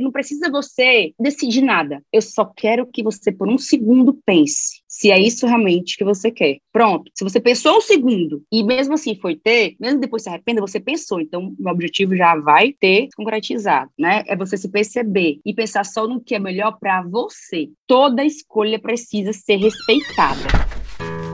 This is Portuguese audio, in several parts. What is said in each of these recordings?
Não precisa você decidir nada. Eu só quero que você, por um segundo, pense se é isso realmente que você quer. Pronto. Se você pensou um segundo e mesmo assim foi ter, mesmo depois se arrependa, você pensou. Então, o objetivo já vai ter concretizado, né? É você se perceber e pensar só no que é melhor para você. Toda escolha precisa ser respeitada.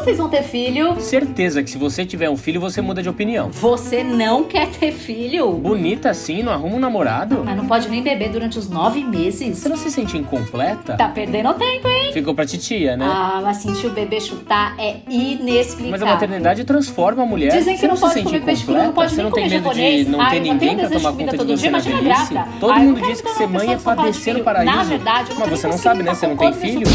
Vocês vão ter filho? Certeza que se você tiver um filho, você muda de opinião. Você não quer ter filho? Bonita assim, não arruma um namorado? Mas não pode nem beber durante os nove meses. Você não se sente incompleta? Tá perdendo tempo, hein? Ficou pra titia, né? Ah, mas sentir o bebê chutar é inexplicável. Mas a maternidade transforma a mulher. Dizem que você não, não pode comer peixe cru, não pode Você nem não tem comer medo de não ter ninguém pra tomar conta de você na velhice? Todo mundo diz que ser mãe é padecer no filho. paraíso. Na verdade, eu não Mas você não sabe, né? Você não tem filho?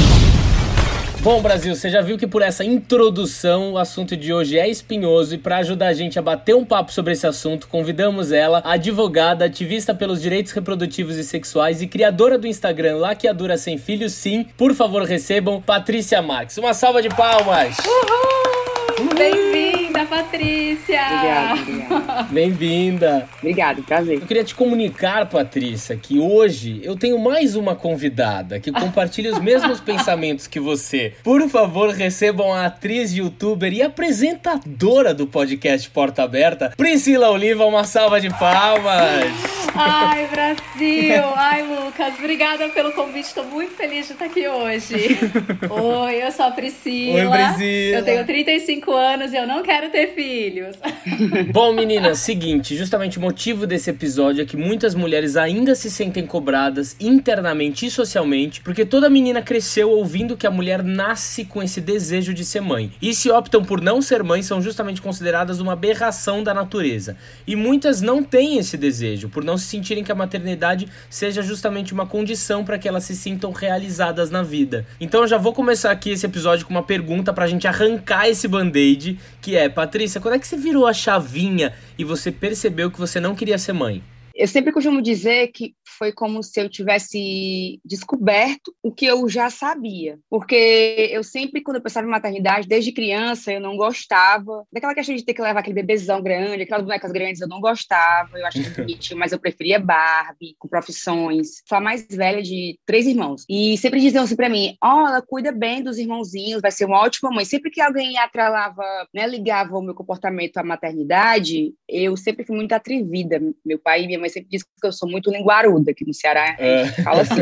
Bom, Brasil, você já viu que por essa introdução o assunto de hoje é espinhoso e para ajudar a gente a bater um papo sobre esse assunto, convidamos ela, advogada, ativista pelos direitos reprodutivos e sexuais e criadora do Instagram Laqueadura Sem Filhos, sim. Por favor, recebam Patrícia Marques. Uma salva de palmas! Uhul! Bem-vinda, Patrícia! Obrigada. Bem-vinda! Obrigada, prazer. Eu queria te comunicar, Patrícia, que hoje eu tenho mais uma convidada que compartilha os mesmos pensamentos que você. Por favor, recebam a atriz, youtuber e apresentadora do podcast Porta Aberta, Priscila Oliva. Uma salva de palmas! Ai, Brasil! Ai, Lucas, obrigada pelo convite. Estou muito feliz de estar aqui hoje. Oi, eu sou a Priscila. Oi, Priscila. Eu tenho 35 anos e eu não quero ter filhos. Bom, meninas, seguinte, justamente o motivo desse episódio é que muitas mulheres ainda se sentem cobradas internamente e socialmente, porque toda menina cresceu ouvindo que a mulher nasce com esse desejo de ser mãe. E se optam por não ser mãe, são justamente consideradas uma aberração da natureza. E muitas não têm esse desejo, por não se sentirem que a maternidade seja justamente uma condição para que elas se sintam realizadas na vida. Então eu já vou começar aqui esse episódio com uma pergunta pra gente arrancar esse band-aid, que é, Patrícia, quando é que você virou a chavinha e você percebeu que você não queria ser mãe? Eu sempre costumo dizer que foi como se eu tivesse descoberto o que eu já sabia. Porque eu sempre, quando eu pensava em maternidade, desde criança, eu não gostava daquela questão de ter que levar aquele bebezão grande, aquelas bonecas grandes, eu não gostava. Eu achava bonitinho, mas eu preferia Barbie, com profissões. Sou a mais velha de três irmãos. E sempre diziam assim pra mim: ó, oh, ela cuida bem dos irmãozinhos, vai ser uma ótima mãe. Sempre que alguém atrelava, né, ligava o meu comportamento à maternidade, eu sempre fui muito atrevida. Meu pai e minha mãe sempre dizem que eu sou muito linguaruda, que no Ceará a gente é. fala assim.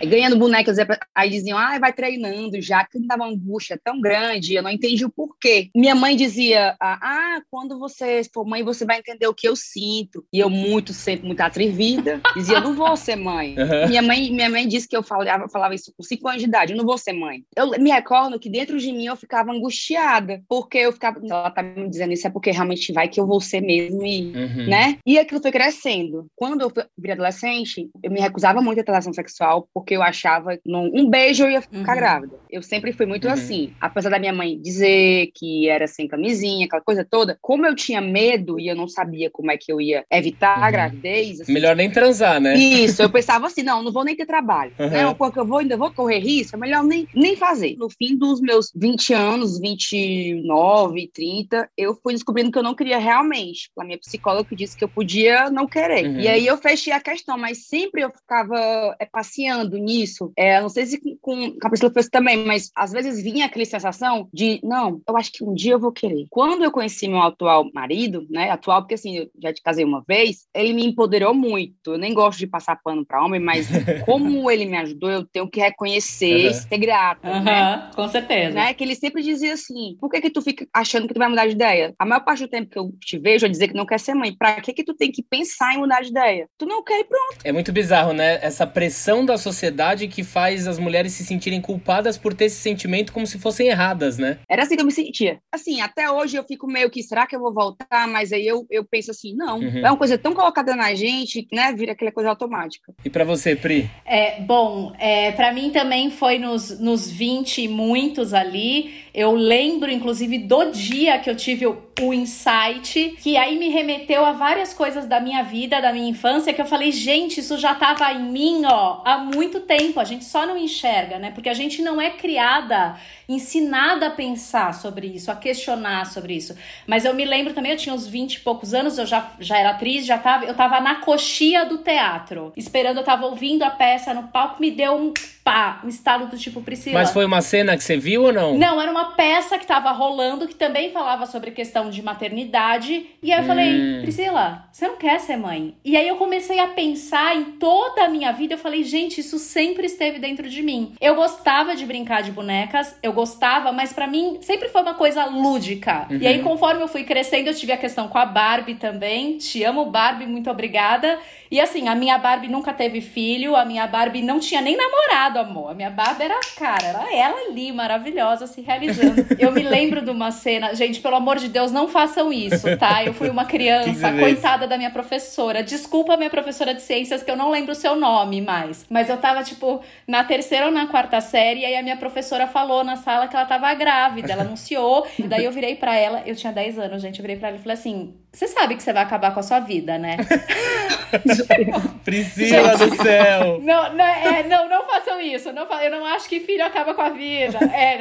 E ganhando bonecas, aí diziam, ah, vai treinando já, que me dava uma angústia tão grande, eu não entendi o porquê. Minha mãe dizia, ah, quando você for mãe, você vai entender o que eu sinto. E eu muito, sempre muito atrevida, dizia, não vou ser mãe. Uhum. Minha mãe minha mãe disse que eu falava, falava isso com cinco anos de idade, eu não vou ser mãe. Eu me recordo que dentro de mim eu ficava angustiada, porque eu ficava, ela tá me dizendo isso, é porque realmente vai que eu vou ser mesmo, e, uhum. né? E aquilo foi crescendo. Quando eu virei adolescente, eu me recusava muito a relação sexual, porque eu achava que um beijo eu ia ficar uhum. grávida. Eu sempre fui muito uhum. assim. Apesar da minha mãe dizer que era sem camisinha, aquela coisa toda, como eu tinha medo e eu não sabia como é que eu ia evitar uhum. a gravidez. Assim, melhor nem transar, né? Isso, eu pensava assim: não, não vou nem ter trabalho. Né? Porque eu vou, ainda vou correr risco, é melhor nem, nem fazer. No fim dos meus 20 anos, 29, 30, eu fui descobrindo que eu não queria realmente. A minha psicóloga disse que eu podia não querer. Uhum. E aí eu fechei a questão, mas sempre eu ficava é, passeando nisso. É, não sei se com, com a pessoa fez também, mas às vezes vinha aquela sensação de, não, eu acho que um dia eu vou querer. Quando eu conheci meu atual marido, né, atual, porque assim, eu já te casei uma vez, ele me empoderou muito. Eu nem gosto de passar pano para homem, mas como ele me ajudou, eu tenho que reconhecer uhum. ser grato, uhum, né? Com certeza. Né? Que ele sempre dizia assim, por que que tu fica achando que tu vai mudar de ideia? A maior parte do tempo que eu te vejo é dizer que não quer ser mãe. Pra que que tu tem que pensar em mudar de ideia? Tu não quer e pronto. É muito bizarro, né? Essa pressão da sociedade que faz as mulheres se sentirem culpadas por ter esse sentimento como se fossem erradas, né? Era assim que eu me sentia. Assim, até hoje eu fico meio que, será que eu vou voltar? Mas aí eu, eu penso assim, não. Uhum. É uma coisa tão colocada na gente, né? Vira aquela coisa automática. E para você, Pri? É, bom, é, para mim também foi nos, nos 20 muitos ali Eu lembro, inclusive, do dia que eu tive o, o insight, que aí me remeteu a várias coisas da minha vida, da minha infância, que eu falei, gente, isso já tava em mim, ó, há muito tempo. A gente só não enxerga, né? Porque a gente não é criada ensinada a pensar sobre isso, a questionar sobre isso. Mas eu me lembro também, eu tinha uns 20 e poucos anos, eu já, já era atriz, já tava, eu tava na coxia do teatro, esperando, eu tava ouvindo a peça no palco, me deu um pá, um estalo do tipo Priscila. Mas foi uma cena que você viu ou não? Não, era uma peça que tava rolando que também falava sobre questão de maternidade. E aí eu hum. falei, Priscila, você não quer ser mãe? E aí eu comecei a pensar em toda a minha vida. Eu falei, gente, isso sempre esteve dentro de mim. Eu gostava de brincar de bonecas, eu gostava, mas para mim sempre foi uma coisa lúdica. Uhum. E aí, conforme eu fui crescendo, eu tive a questão com a Barbie também. Te amo, Barbie, muito obrigada. E assim, a minha Barbie nunca teve filho, a minha Barbie não tinha nem namorado, amor. A minha Barbie era, cara, era ela ali, maravilhosa, se realizando. Eu me lembro de uma cena, gente, pelo amor de Deus, não façam isso, tá? Eu fui uma criança, coitada da minha professora. Desculpa, minha professora de ciências, que eu não lembro o seu nome mais. Mas eu tava, tipo, na terceira ou na quarta série, e aí a minha professora falou na sala que ela tava grávida, ela anunciou. E daí eu virei para ela, eu tinha 10 anos, gente, eu virei para ela e falei assim: você sabe que você vai acabar com a sua vida, né? Priscila do céu! Não, não, é, não, não façam isso. Não, eu não acho que filho acaba com a vida. É,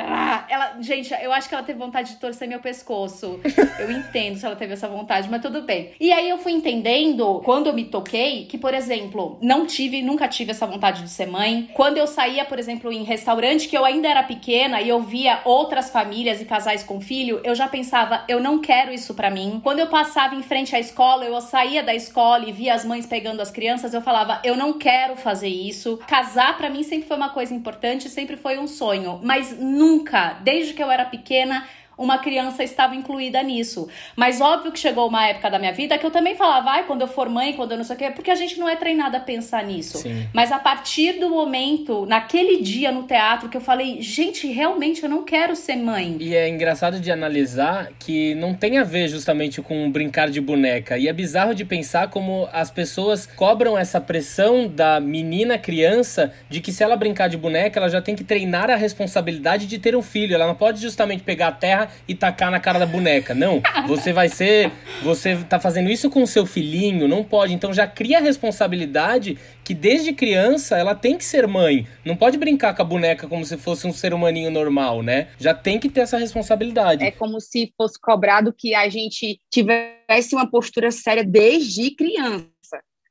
ela, gente, eu acho que ela teve vontade de torcer meu pescoço. Eu entendo se ela teve essa vontade, mas tudo bem. E aí eu fui entendendo, quando eu me toquei, que, por exemplo, não tive, nunca tive essa vontade de ser mãe. Quando eu saía, por exemplo, em restaurante, que eu ainda era pequena e eu via outras famílias e casais com filho, eu já pensava, eu não quero isso para mim. Quando eu passava passava em frente à escola, eu saía da escola e via as mães pegando as crianças, eu falava, eu não quero fazer isso. Casar para mim sempre foi uma coisa importante, sempre foi um sonho, mas nunca, desde que eu era pequena, uma criança estava incluída nisso. Mas óbvio que chegou uma época da minha vida que eu também falava, ai, quando eu for mãe, quando eu não sei o quê, porque a gente não é treinada a pensar nisso. Sim. Mas a partir do momento, naquele dia no teatro, que eu falei, gente, realmente eu não quero ser mãe. E é engraçado de analisar que não tem a ver justamente com brincar de boneca. E é bizarro de pensar como as pessoas cobram essa pressão da menina criança de que se ela brincar de boneca, ela já tem que treinar a responsabilidade de ter um filho. Ela não pode justamente pegar a terra e tacar na cara da boneca. Não, você vai ser. Você tá fazendo isso com o seu filhinho, não pode. Então já cria a responsabilidade que desde criança ela tem que ser mãe. Não pode brincar com a boneca como se fosse um ser humaninho normal, né? Já tem que ter essa responsabilidade. É como se fosse cobrado que a gente tivesse uma postura séria desde criança.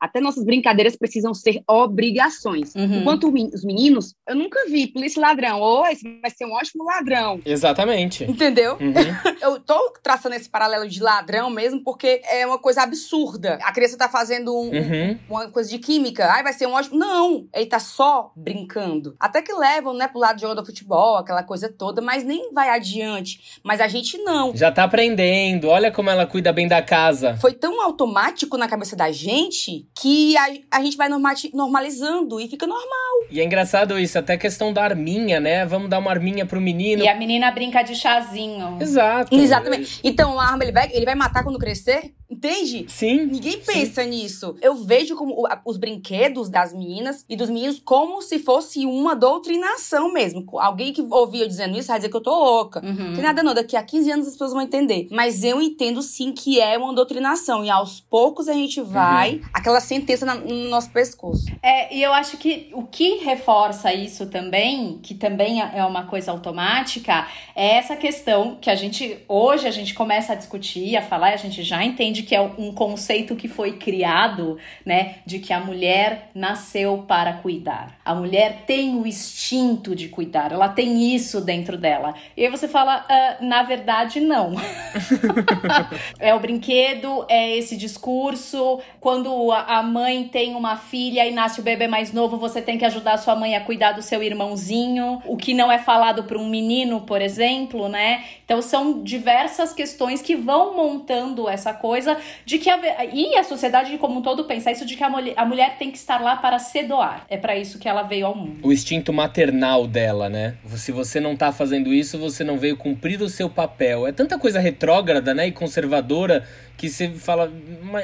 Até nossas brincadeiras precisam ser obrigações. Uhum. Enquanto os meninos, eu nunca vi polícia ladrão. Ou oh, esse vai ser um ótimo ladrão. Exatamente. Entendeu? Uhum. eu tô traçando esse paralelo de ladrão mesmo porque é uma coisa absurda. A criança tá fazendo um, uhum. uma coisa de química. Ai, vai ser um ótimo. Não! Ele tá só brincando. Até que levam, né, pro lado de jogo do futebol, aquela coisa toda, mas nem vai adiante. Mas a gente não. Já tá aprendendo. Olha como ela cuida bem da casa. Foi tão automático na cabeça da gente que a, a gente vai normalizando e fica normal. E é engraçado isso, até a questão da arminha, né? Vamos dar uma arminha pro menino. E a menina brinca de chazinho. Exato. Exatamente. Então a arma ele vai, ele vai matar quando crescer? Entende? Sim. Ninguém pensa sim. nisso. Eu vejo como os brinquedos das meninas e dos meninos como se fosse uma doutrinação mesmo. Alguém que ouvia eu dizendo isso vai dizer que eu tô louca. Uhum. Não tem nada não, daqui a 15 anos as pessoas vão entender. Mas eu entendo sim que é uma doutrinação. E aos poucos a gente vai, uhum. aquela sentença no nosso pescoço. É, e eu acho que o que reforça isso também, que também é uma coisa automática, é essa questão que a gente, hoje a gente começa a discutir, a falar, a gente já entende que é um conceito que foi criado, né, de que a mulher nasceu para cuidar. A mulher tem o instinto de cuidar, ela tem isso dentro dela. E aí você fala, ah, na verdade, não. é o brinquedo, é esse discurso. Quando a mãe tem uma filha e nasce o bebê mais novo, você tem que ajudar a sua mãe a cuidar do seu irmãozinho. O que não é falado para um menino, por exemplo, né? Então são diversas questões que vão montando essa coisa de que a, e a sociedade como um todo pensa isso de que a mulher, a mulher tem que estar lá para se doar. É para isso que ela veio ao mundo. O instinto maternal dela, né? Se você não tá fazendo isso, você não veio cumprir o seu papel. É tanta coisa retrógrada, né, e conservadora que você fala,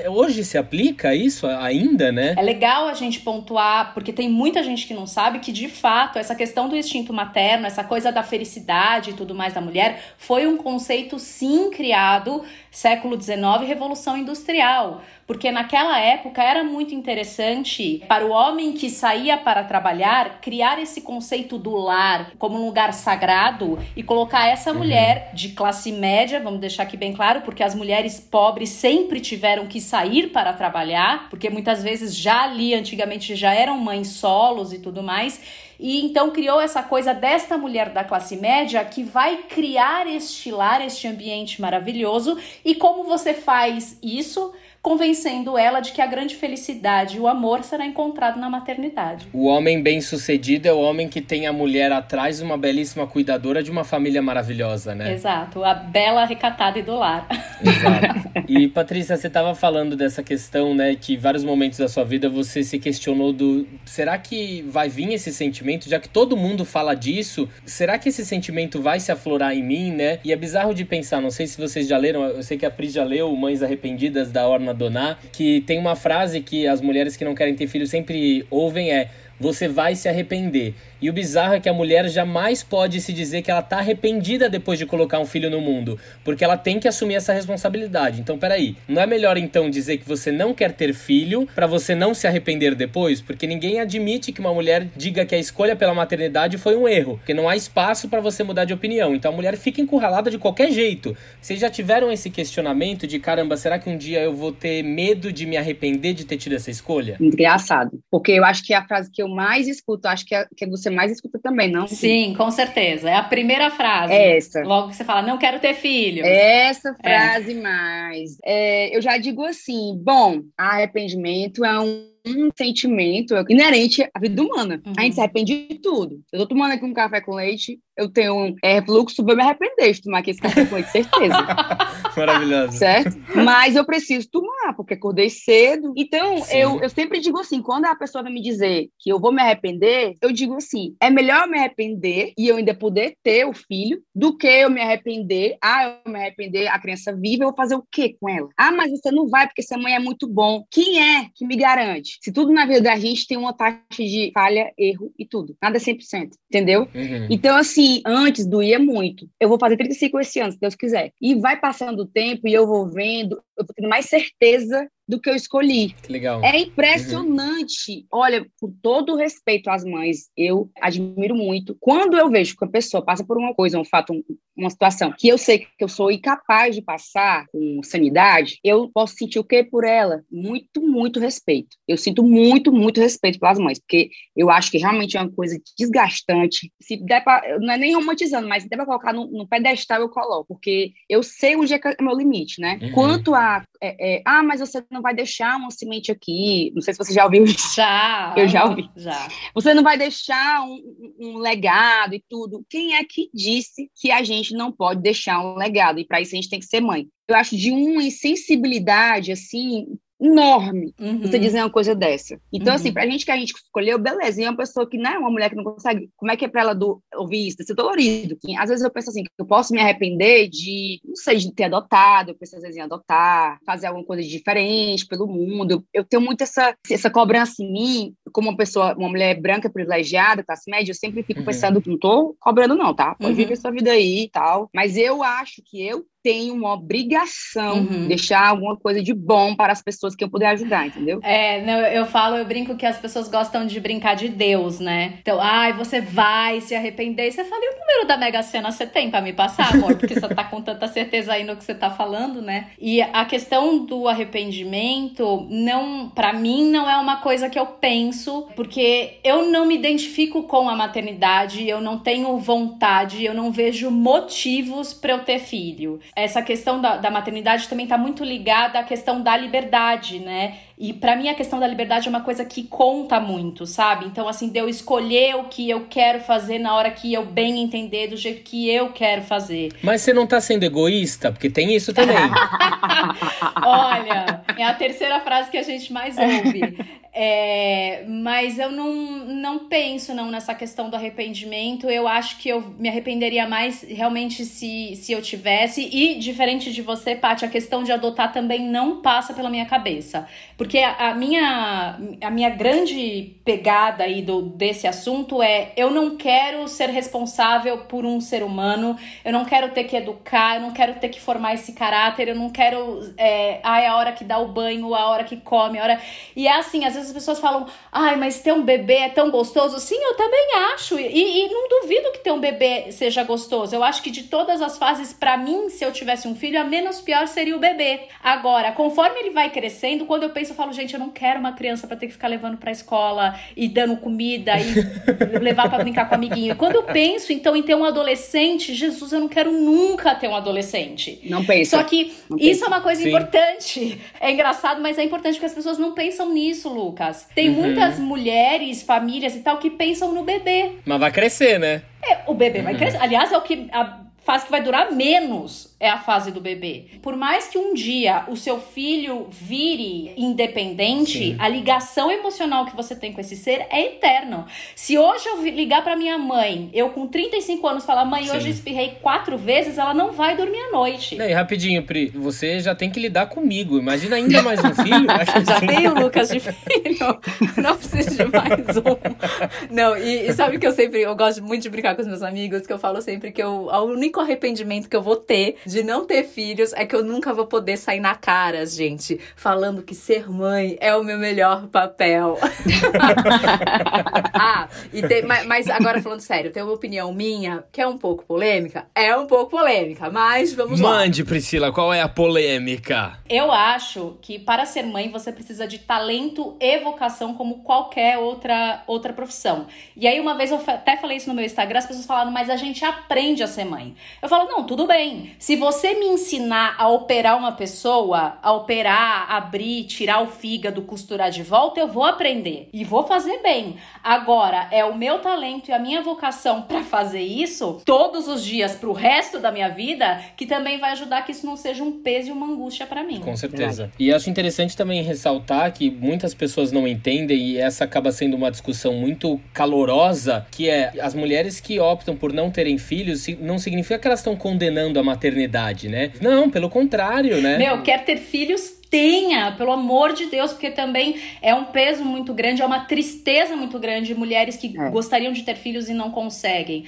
hoje se aplica isso ainda, né? É legal a gente pontuar, porque tem muita gente que não sabe que, de fato, essa questão do instinto materno, essa coisa da felicidade e tudo mais da mulher, foi um conceito, sim, criado século XIX, Revolução Industrial porque naquela época era muito interessante para o homem que saía para trabalhar criar esse conceito do lar como um lugar sagrado e colocar essa uhum. mulher de classe média, vamos deixar aqui bem claro, porque as mulheres pobres sempre tiveram que sair para trabalhar, porque muitas vezes já ali antigamente já eram mães solos e tudo mais. E então criou essa coisa desta mulher da classe média que vai criar este lar, este ambiente maravilhoso. E como você faz isso? Convencendo ela de que a grande felicidade e o amor será encontrado na maternidade. O homem bem-sucedido é o homem que tem a mulher atrás, uma belíssima cuidadora de uma família maravilhosa, né? Exato, a bela recatada e do lar. Exato. E Patrícia, você estava falando dessa questão, né, que vários momentos da sua vida você se questionou do, será que vai vir esse sentimento, já que todo mundo fala disso, será que esse sentimento vai se aflorar em mim, né? E é bizarro de pensar, não sei se vocês já leram, eu sei que a Pris já leu Mães Arrependidas da Orna Doná, que tem uma frase que as mulheres que não querem ter filho sempre ouvem é você vai se arrepender. E o bizarro é que a mulher jamais pode se dizer que ela tá arrependida depois de colocar um filho no mundo, porque ela tem que assumir essa responsabilidade. Então, peraí, não é melhor então dizer que você não quer ter filho para você não se arrepender depois? Porque ninguém admite que uma mulher diga que a escolha pela maternidade foi um erro, porque não há espaço para você mudar de opinião. Então a mulher fica encurralada de qualquer jeito. Vocês já tiveram esse questionamento de caramba, será que um dia eu vou ter medo de me arrepender de ter tido essa escolha? Engraçado, porque eu acho que é a frase que eu mais escuto, acho que é que você mais escuta também, não? Sim, com certeza. É a primeira frase. Essa. Logo que você fala, não quero ter filho. Essa é. frase é. mais. É, eu já digo assim, bom, arrependimento é um um sentimento inerente à vida humana. Uhum. A gente se arrepende de tudo. Eu tô tomando aqui um café com leite, eu tenho um é, refluxo, vou me arrepender de tomar aqui esse café com leite, certeza. Maravilhoso. Certo? Mas eu preciso tomar, porque acordei cedo. Então, eu, eu sempre digo assim, quando a pessoa vai me dizer que eu vou me arrepender, eu digo assim, é melhor eu me arrepender e eu ainda poder ter o filho, do que eu me arrepender, ah, eu me arrepender, a criança viva, eu vou fazer o quê com ela? Ah, mas você não vai, porque essa mãe é muito bom. Quem é que me garante? Se tudo na vida da gente tem uma taxa de falha, erro e tudo. Nada é 100%, entendeu? Uhum. Então, assim, antes doía muito. Eu vou fazer 35 esse ano, se Deus quiser. E vai passando o tempo e eu vou vendo, eu tendo mais certeza do que eu escolhi. Que legal. É impressionante. Uhum. Olha, com todo respeito às mães, eu admiro muito. Quando eu vejo que a pessoa passa por uma coisa, um fato, uma situação que eu sei que eu sou incapaz de passar com sanidade, eu posso sentir o que por ela? Muito, muito respeito. Eu sinto muito, muito respeito pelas mães, porque eu acho que realmente é uma coisa desgastante. Se der pra, não é nem romantizando, mas se der pra colocar no, no pedestal, eu coloco, porque eu sei onde é, é o meu limite, né? Uhum. Quanto a, é, é, ah, mas você não vai deixar uma semente aqui. Não sei se você já ouviu isso. Já. Eu já ouvi. Já. Você não vai deixar um, um legado e tudo. Quem é que disse que a gente não pode deixar um legado? E para isso a gente tem que ser mãe. Eu acho de uma insensibilidade, assim, enorme uhum. você dizer uma coisa dessa. Então, assim, uhum. assim, pra gente que a gente escolheu, beleza. E é uma pessoa que não é uma mulher que não consegue. Como é que é pra ela do, ouvir isso? Ser dolorido. Às vezes eu penso assim, que eu posso me arrepender de, não sei, de ter adotado, eu penso às vezes em adotar, fazer alguma coisa diferente pelo mundo. Eu tenho muito essa, essa cobrança em mim, como uma pessoa, uma mulher branca privilegiada, classe média, eu sempre fico uhum. pensando, não tô cobrando, não, tá? Pode uhum. viver sua vida aí e tal. Mas eu acho que eu tenho uma obrigação uhum. de deixar alguma coisa de bom para as pessoas que eu puder ajudar, entendeu? É, não, eu falo, eu brinco que as pessoas gostam de brincar de Deus, né? Então, ai, você vai se arrepender. E você fala, e o número da Mega Sena você tem para me passar, amor? Porque você tá com tanta certeza aí no que você tá falando, né? E a questão do arrependimento, não, para mim, não é uma coisa que eu penso, porque eu não me identifico com a maternidade, eu não tenho vontade, eu não vejo motivos para eu ter filho essa questão da, da maternidade também está muito ligada à questão da liberdade, né? E para mim a questão da liberdade é uma coisa que conta muito, sabe? Então, assim, de eu escolher o que eu quero fazer na hora que eu bem entender, do jeito que eu quero fazer. Mas você não tá sendo egoísta? Porque tem isso também. Olha, é a terceira frase que a gente mais ouve. É, mas eu não, não penso não nessa questão do arrependimento. Eu acho que eu me arrependeria mais realmente se, se eu tivesse. E diferente de você, Paty, a questão de adotar também não passa pela minha cabeça. Porque a, a minha, a minha grande pegada aí do, desse assunto é eu não quero ser responsável por um ser humano, eu não quero ter que educar, eu não quero ter que formar esse caráter, eu não quero. É, ai, a hora que dá o banho, a hora que come, a hora. E é assim, às vezes as pessoas falam, ai, mas ter um bebê é tão gostoso. Sim, eu também acho. E, e não duvido que ter um bebê seja gostoso. Eu acho que de todas as fases, para mim, se eu tivesse um filho, a menos pior seria o bebê. Agora, conforme ele vai crescendo, quando eu penso, eu falo, gente, eu não quero uma criança para ter que ficar levando pra escola e dando comida e levar para brincar com o amiguinho. Quando eu penso, então, em ter um adolescente, Jesus, eu não quero nunca ter um adolescente. Não pensa. Só que não isso pensa. é uma coisa Sim. importante. É engraçado, mas é importante porque as pessoas não pensam nisso, Lucas. Tem Uhum. muitas mulheres, famílias e tal, que pensam no bebê. Mas vai crescer, né? É, o bebê Uhum. vai crescer. Aliás, é o que a fase que vai durar menos é a fase do bebê. Por mais que um dia o seu filho vire independente, Sim. a ligação emocional que você tem com esse ser é eterno. Se hoje eu ligar pra minha mãe, eu com 35 anos falar, mãe, hoje Sim. eu espirrei quatro vezes, ela não vai dormir à noite. E aí, rapidinho, Pri, você já tem que lidar comigo. Imagina ainda mais um filho. Já tem o Lucas de filho. Não preciso de mais um. Não, e, e sabe que eu sempre, eu gosto muito de brincar com os meus amigos, que eu falo sempre que eu, o único arrependimento que eu vou ter de não ter filhos é que eu nunca vou poder sair na cara, gente, falando que ser mãe é o meu melhor papel. ah, e tem, mas, mas agora falando sério, tem uma opinião minha que é um pouco polêmica. É um pouco polêmica, mas vamos lá. Mande, Priscila, qual é a polêmica? Eu acho que para ser mãe você precisa de talento e vocação como qualquer outra, outra profissão. E aí, uma vez eu até falei isso no meu Instagram, as pessoas falaram, mas a gente aprende a ser mãe. Eu falo, não, tudo bem. Se você me ensinar a operar uma pessoa, a operar, abrir, tirar o fígado, costurar de volta, eu vou aprender. E vou fazer bem. Agora, é o meu talento e a minha vocação para fazer isso todos os dias pro resto da minha vida que também vai ajudar que isso não seja um peso e uma angústia para mim. Com certeza. E acho interessante também ressaltar que muitas pessoas não entendem, e essa acaba sendo uma discussão muito calorosa, que é as mulheres que optam por não terem filhos, não significa que elas estão condenando a maternidade, né? Não, pelo contrário, né? Meu, quer ter filhos? Tenha, pelo amor de Deus, porque também é um peso muito grande, é uma tristeza muito grande de mulheres que É. gostariam de ter filhos e não conseguem.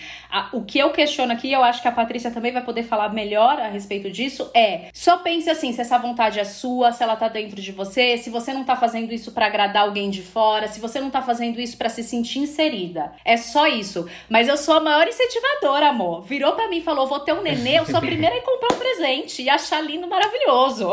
O que eu questiono aqui, eu acho que a Patrícia também vai poder falar melhor a respeito disso, é só pense assim, se essa vontade é sua, se ela tá dentro de você, se você não tá fazendo isso pra agradar alguém de fora, se você não tá fazendo isso pra se sentir inserida. É só isso. Mas eu sou a maior incentivadora, amor. Virou pra mim e falou: vou ter um nenê, eu sou a primeira a comprar um presente e achar lindo, maravilhoso.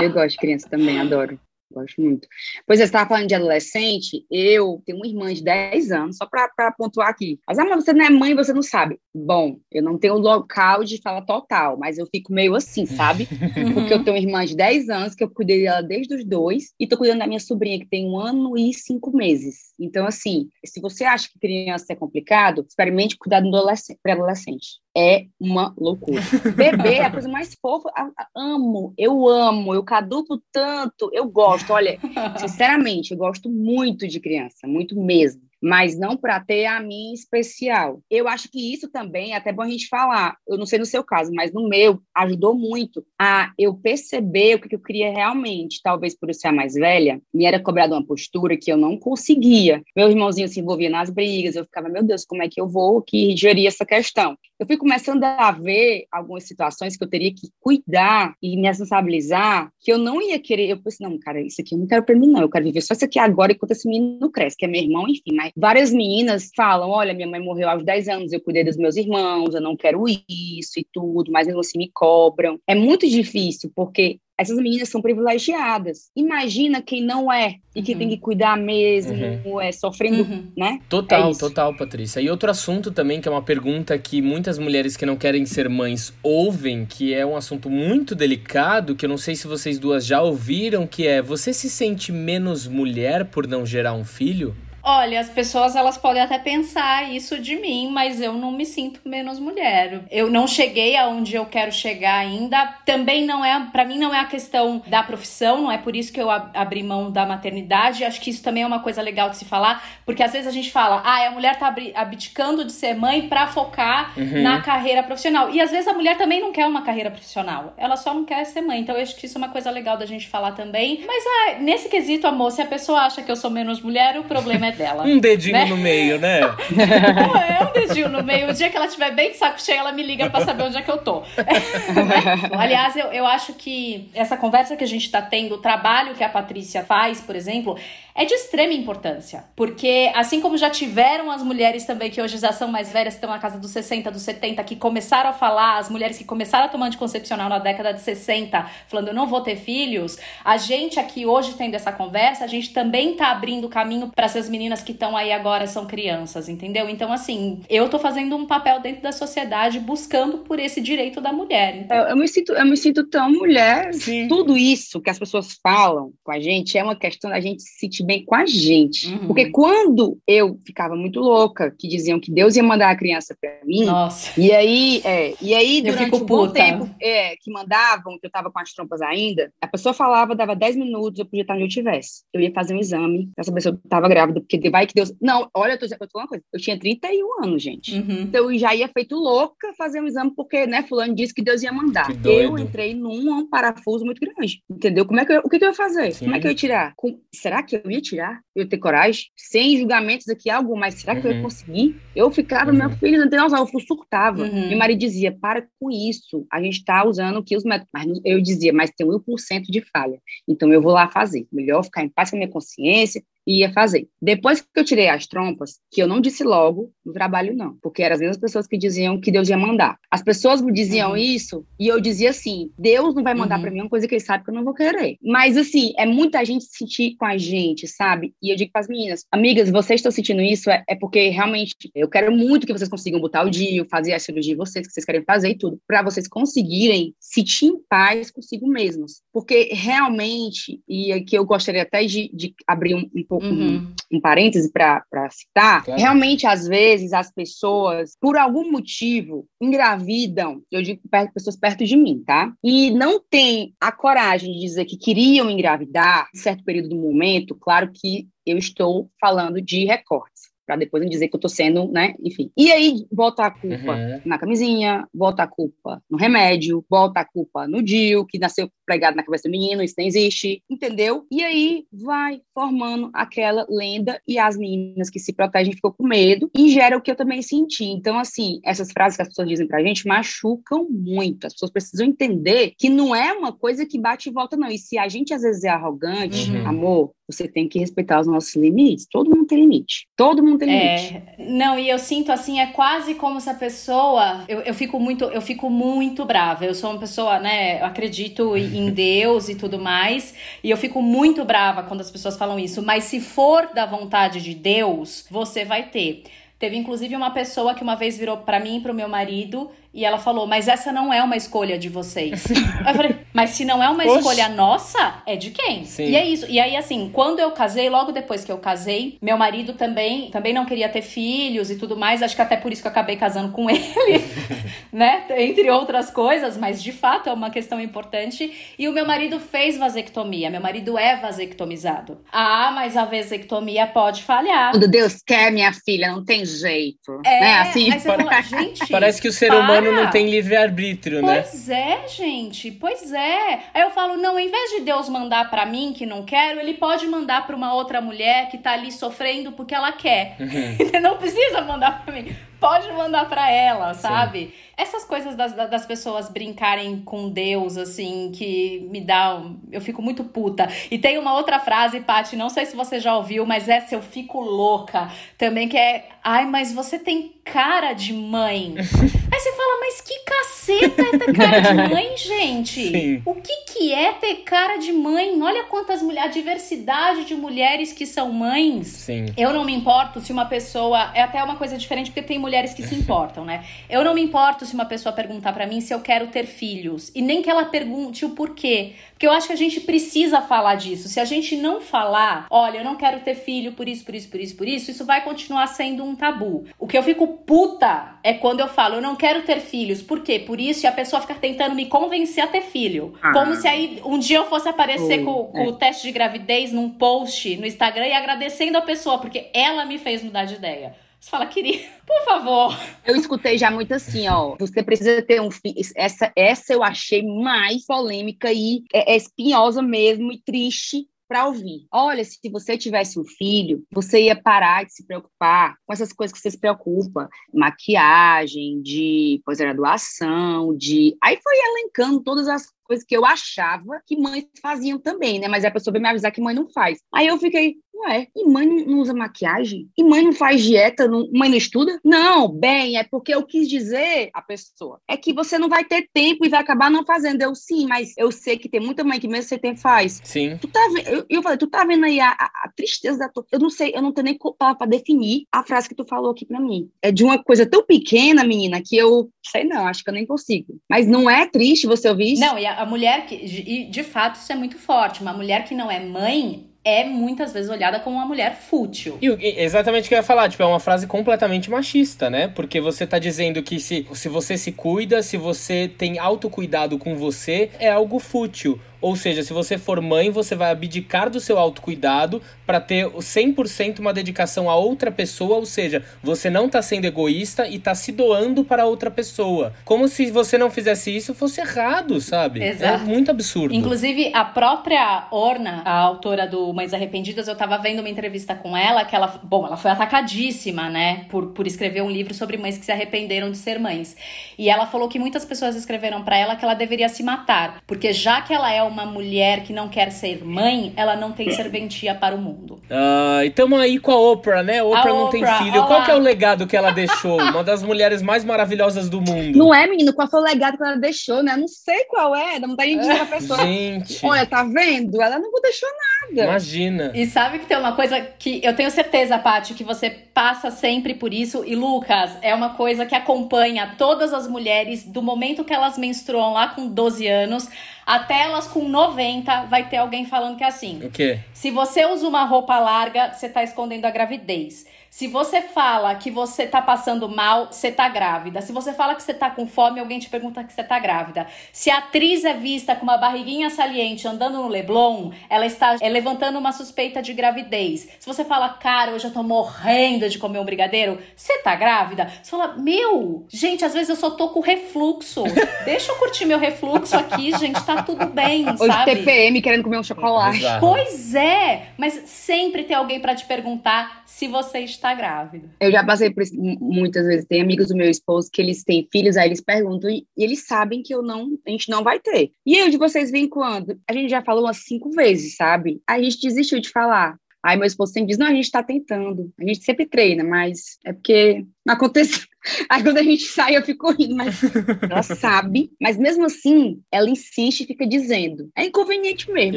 Eu gosto de criança também, adoro. Gosto muito. Pois é, você estava falando de adolescente, eu tenho uma irmã de 10 anos, só para pontuar aqui. Mas, ah, mas você não é mãe, você não sabe. Bom, eu não tenho local de fala total, mas eu fico meio assim, sabe? Porque eu tenho uma irmã de 10 anos, que eu cuidei dela desde os dois, e tô cuidando da minha sobrinha, que tem um ano e cinco meses. Então, assim, se você acha que criança é complicado, experimente cuidar do adolescente- pré-adolescente. É uma loucura. Bebê é a coisa mais fofa. Amo, eu amo, eu caduco tanto, eu gosto. Olha, sinceramente, eu gosto muito de criança, muito mesmo. Mas não para ter a minha especial. Eu acho que isso também é até bom a gente falar. Eu não sei no seu caso, mas no meu ajudou muito a eu perceber o que eu queria realmente. Talvez por eu ser a mais velha, me era cobrada uma postura que eu não conseguia. Meu irmãozinho se envolvia nas brigas, eu ficava, meu Deus, como é que eu vou que gerir essa questão? Eu fui começando a ver algumas situações que eu teria que cuidar e me responsabilizar, que eu não ia querer. Eu pensei, não, cara, isso aqui eu não quero pra mim, não. Eu quero viver só isso aqui agora enquanto esse menino cresce, que é meu irmão, enfim. Mas várias meninas falam: olha, minha mãe morreu aos 10 anos, eu cuidei dos meus irmãos, eu não quero isso e tudo, mas mesmo assim me cobram. É muito difícil, porque essas meninas são privilegiadas. Imagina quem não é e que Uhum. tem que cuidar mesmo, é sofrendo, Uhum. né? Total, É total, Patrícia. E outro assunto também, que é uma pergunta que muitas mulheres que não querem ser mães ouvem, que é um assunto muito delicado, que eu não sei se vocês duas já ouviram, que é: você se sente menos mulher por não gerar um filho? Olha, as pessoas elas podem até pensar isso de mim, mas eu não me sinto menos mulher. Eu não cheguei aonde eu quero chegar ainda. Também não é, para mim não é a questão da profissão, não é por isso que eu abri mão da maternidade. Acho que isso também é uma coisa legal de se falar, porque às vezes a gente fala: "Ah, a mulher tá abdicando de ser mãe para focar uhum. na carreira profissional". E às vezes a mulher também não quer uma carreira profissional. Ela só não quer ser mãe. Então eu acho que isso é uma coisa legal da gente falar também. Mas ah, nesse quesito, amor, se a pessoa acha que eu sou menos mulher, o problema é dela. um dedinho né? no meio, né? Não é um dedinho no meio. O dia que ela tiver bem de saco cheio, ela me liga para saber onde é que eu tô. Aliás, eu, eu acho que essa conversa que a gente tá tendo, o trabalho que a Patrícia faz, por exemplo, é de extrema importância. Porque, assim como já tiveram as mulheres também, que hoje já são mais velhas, estão na casa dos 60, dos 70, que começaram a falar, as mulheres que começaram a tomar anticoncepcional na década de 60, falando eu não vou ter filhos, a gente aqui hoje tendo essa conversa, a gente também tá abrindo caminho para essas meninas que estão aí agora são crianças, entendeu? Então, assim, eu tô fazendo um papel dentro da sociedade buscando por esse direito da mulher. Então. Eu, eu, me sinto, eu me sinto tão mulher. Sim. Tudo isso que as pessoas falam com a gente é uma questão da gente se sentir bem com a gente. Uhum. Porque quando eu ficava muito louca, que diziam que Deus ia mandar a criança para mim, Nossa. e aí, é, e aí durante um bom tempo é, que mandavam, que eu tava com as trompas ainda, a pessoa falava, dava 10 minutos, eu podia estar onde eu tivesse. Eu ia fazer um exame pra saber se eu tava grávida, porque vai que Deus. Não, olha, eu tô, eu tô uma coisa. Eu tinha 31 anos, gente. Uhum. Então eu já ia feito louca fazer um exame, porque, né, fulano disse que Deus ia mandar. Eu entrei num parafuso muito grande. Entendeu? Como é que eu, o que, que eu ia fazer? Sim. Como é que eu ia tirar? Com, será que eu ia tirar? Eu ter coragem? Sem julgamentos aqui, algo, mas será que uhum. eu ia uhum. conseguir? Eu ficava, uhum. meu filho, não tem noção, eu surtava. Uhum. Meu marido dizia, para com isso, a gente tá usando aqui os métodos. Mas eu dizia, mas tem 1% de falha. Então eu vou lá fazer. Melhor ficar em paz com a minha consciência, ia fazer. Depois que eu tirei as trompas, que eu não disse logo no trabalho, não, porque eram as mesmas pessoas que diziam que Deus ia mandar. As pessoas me diziam uhum. isso e eu dizia assim: Deus não vai mandar uhum. para mim uma coisa que ele sabe que eu não vou querer. Mas assim, é muita gente sentir com a gente, sabe? E eu digo para as meninas: amigas, vocês estão sentindo isso é, é, porque realmente eu quero muito que vocês consigam botar o dia, fazer a cirurgia de vocês, que vocês querem fazer e tudo, para vocês conseguirem sentir em paz consigo mesmos. Porque realmente, e aqui eu gostaria até de, de abrir um, um pouco uhum. um, um parêntese para citar, claro. realmente, às vezes, as pessoas, por algum motivo, engravidam, eu digo pessoas perto de mim, tá? E não tem a coragem de dizer que queriam engravidar em certo período do momento, claro que eu estou falando de recortes para depois não dizer que eu tô sendo, né? Enfim. E aí bota a culpa uhum. na camisinha, bota a culpa no remédio, bota a culpa no Dio, que nasceu pregado na cabeça do menino, isso não existe, entendeu? E aí vai formando aquela lenda e as meninas que se protegem ficam com medo e gera o que eu também senti. Então, assim, essas frases que as pessoas dizem pra gente machucam muito. As pessoas precisam entender que não é uma coisa que bate e volta, não. E se a gente às vezes é arrogante, uhum. amor, você tem que respeitar os nossos limites. Todo mundo tem limite. Todo mundo tem é, limite. Não, e eu sinto assim, é quase como se a pessoa. Eu, eu fico muito, eu fico muito brava. Eu sou uma pessoa, né? Eu acredito em Deus e tudo mais. E eu fico muito brava quando as pessoas falam isso. Mas se for da vontade de Deus, você vai ter. Teve inclusive uma pessoa que uma vez virou para mim e pro meu marido e ela falou: Mas essa não é uma escolha de vocês. eu falei: Mas se não é uma Oxe. escolha nossa, é de quem? Sim. E é isso. E aí, assim, quando eu casei, logo depois que eu casei, meu marido também, também não queria ter filhos e tudo mais. Acho que até por isso que eu acabei casando com ele, né? Entre outras coisas, mas de fato é uma questão importante. E o meu marido fez vasectomia. Meu marido é vasectomizado. Ah, mas a vasectomia pode falhar. Quando Deus quer, minha filha, não tem jeito. É, né? assim. Fala, gente, Parece que o ser humano humano não tem livre-arbítrio, né? Pois é, gente. Pois é. Aí eu falo, não, em vez de Deus mandar para mim que não quero, ele pode mandar para uma outra mulher que tá ali sofrendo porque ela quer. Uhum. não precisa mandar para mim pode mandar para ela, sabe? Sim. Essas coisas das, das pessoas brincarem com Deus, assim, que me dá. Um... Eu fico muito puta. E tem uma outra frase, Paty, não sei se você já ouviu, mas essa eu fico louca também, que é. Ai, mas você tem cara de mãe. Aí você fala, mas que caceta é ter cara de mãe, gente? Sim. O que, que é ter cara de mãe? Olha quantas mulheres, a diversidade de mulheres que são mães. Sim. Eu não me importo se uma pessoa. É até uma coisa diferente, porque tem mulheres que se importam, né? Eu não me importo se uma pessoa perguntar para mim se eu quero ter filhos. E nem que ela pergunte o porquê. Porque eu acho que a gente precisa falar disso. Se a gente não falar, olha, eu não quero ter filho por isso, por isso, por isso, por isso, isso vai continuar sendo um tabu. O que eu fico puta é quando eu falo, eu não quero ter filhos. Por quê? Por isso, e a pessoa fica tentando me convencer a ter filho. Ah. Como se aí um dia eu fosse aparecer Oh, com, com é. o teste de gravidez num post no Instagram e agradecendo a pessoa, porque ela me fez mudar de ideia. Você fala, querida, por favor. Eu escutei já muito assim, ó. Você precisa ter um filho. Essa, essa eu achei mais polêmica e é, é espinhosa mesmo e triste para ouvir. Olha, se você tivesse um filho, você ia parar de se preocupar com essas coisas que você se preocupa, maquiagem, de pós-graduação, de. Aí foi elencando todas as coisas que eu achava que mães faziam também, né? Mas a pessoa veio me avisar que mãe não faz. Aí eu fiquei, ué, e mãe não, usa maquiagem? E mãe não faz dieta? Não, mãe não estuda? Não, bem, é porque eu quis dizer a pessoa. É que você não vai ter tempo e vai acabar não fazendo. Eu sim, mas eu sei que tem muita mãe que mesmo sem tempo faz. Sim. Tu tá vendo, eu, eu falei, tu tá vendo aí a, a- a tristeza da tua. Eu não sei, eu não tenho nem palavra pra definir a frase que tu falou aqui pra mim. É de uma coisa tão pequena, menina, que eu sei não, acho que eu nem consigo. Mas não é triste você ouvir isso? Não, e a, a mulher que. E de fato isso é muito forte. Uma mulher que não é mãe é muitas vezes olhada como uma mulher fútil. E exatamente o que eu ia falar, tipo, é uma frase completamente machista, né? Porque você tá dizendo que se, se você se cuida, se você tem autocuidado com você, é algo fútil. Ou seja, se você for mãe, você vai abdicar do seu autocuidado pra ter o 100% uma dedicação a outra pessoa, ou seja, você não tá sendo egoísta e tá se doando para outra pessoa. Como se você não fizesse isso fosse errado, sabe? Exato. É muito absurdo. Inclusive, a própria Orna, a autora do Mães Arrependidas, eu tava vendo uma entrevista com ela, que ela, bom, ela foi atacadíssima, né, por, por escrever um livro sobre mães que se arrependeram de ser mães. E ela falou que muitas pessoas escreveram pra ela que ela deveria se matar, porque já que ela é uma mulher que não quer ser mãe, ela não tem serventia para o mundo. Ah, e tamo aí com a Oprah, né? Oprah não tem filho. olá. Qual que é o legado que ela deixou? Uma das mulheres mais maravilhosas do mundo. Não é, menino? Qual foi o legado que ela deixou, né? Eu não sei qual é. Dá vontade de dizer pra pessoa. Gente, Olha, tá vendo? Ela não deixou nada. imagina. E sabe que tem uma coisa que eu tenho certeza, Paty, que você passa sempre por isso. E Lucas, é uma coisa que acompanha todas as mulheres do momento que elas menstruam lá com 12 anos até elas com 90, vai ter alguém falando que é assim. O quê? Se você usa uma roupa larga, você tá escondendo a gravidez. Se você fala que você tá passando mal, você tá grávida. Se você fala que você tá com fome, alguém te pergunta que você tá grávida. Se a atriz é vista com uma barriguinha saliente andando no Leblon, ela está é, levantando uma suspeita de gravidez. Se você fala, cara, hoje eu tô morrendo de comer um brigadeiro, você tá grávida? Você fala, meu, gente, às vezes eu só tô com refluxo. Deixa eu curtir meu refluxo aqui, gente, tá tudo bem, Hoje sabe? TPM querendo comer um chocolate. Pois é, mas sempre tem alguém pra te perguntar se você está grávida. Eu já passei por isso mu- muitas vezes. Tem amigos do meu esposo que eles têm filhos, aí eles perguntam e, eles sabem que eu não, a gente não vai ter. E eu de vocês vêm quando? A gente já falou umas cinco vezes, sabe? A gente desistiu de falar. Aí meu esposo sempre diz: não, a gente tá tentando. A gente sempre treina, mas é porque não aconteceu. Aí quando a gente sai, eu fico rindo, mas ela sabe. Mas mesmo assim, ela insiste e fica dizendo. É inconveniente mesmo.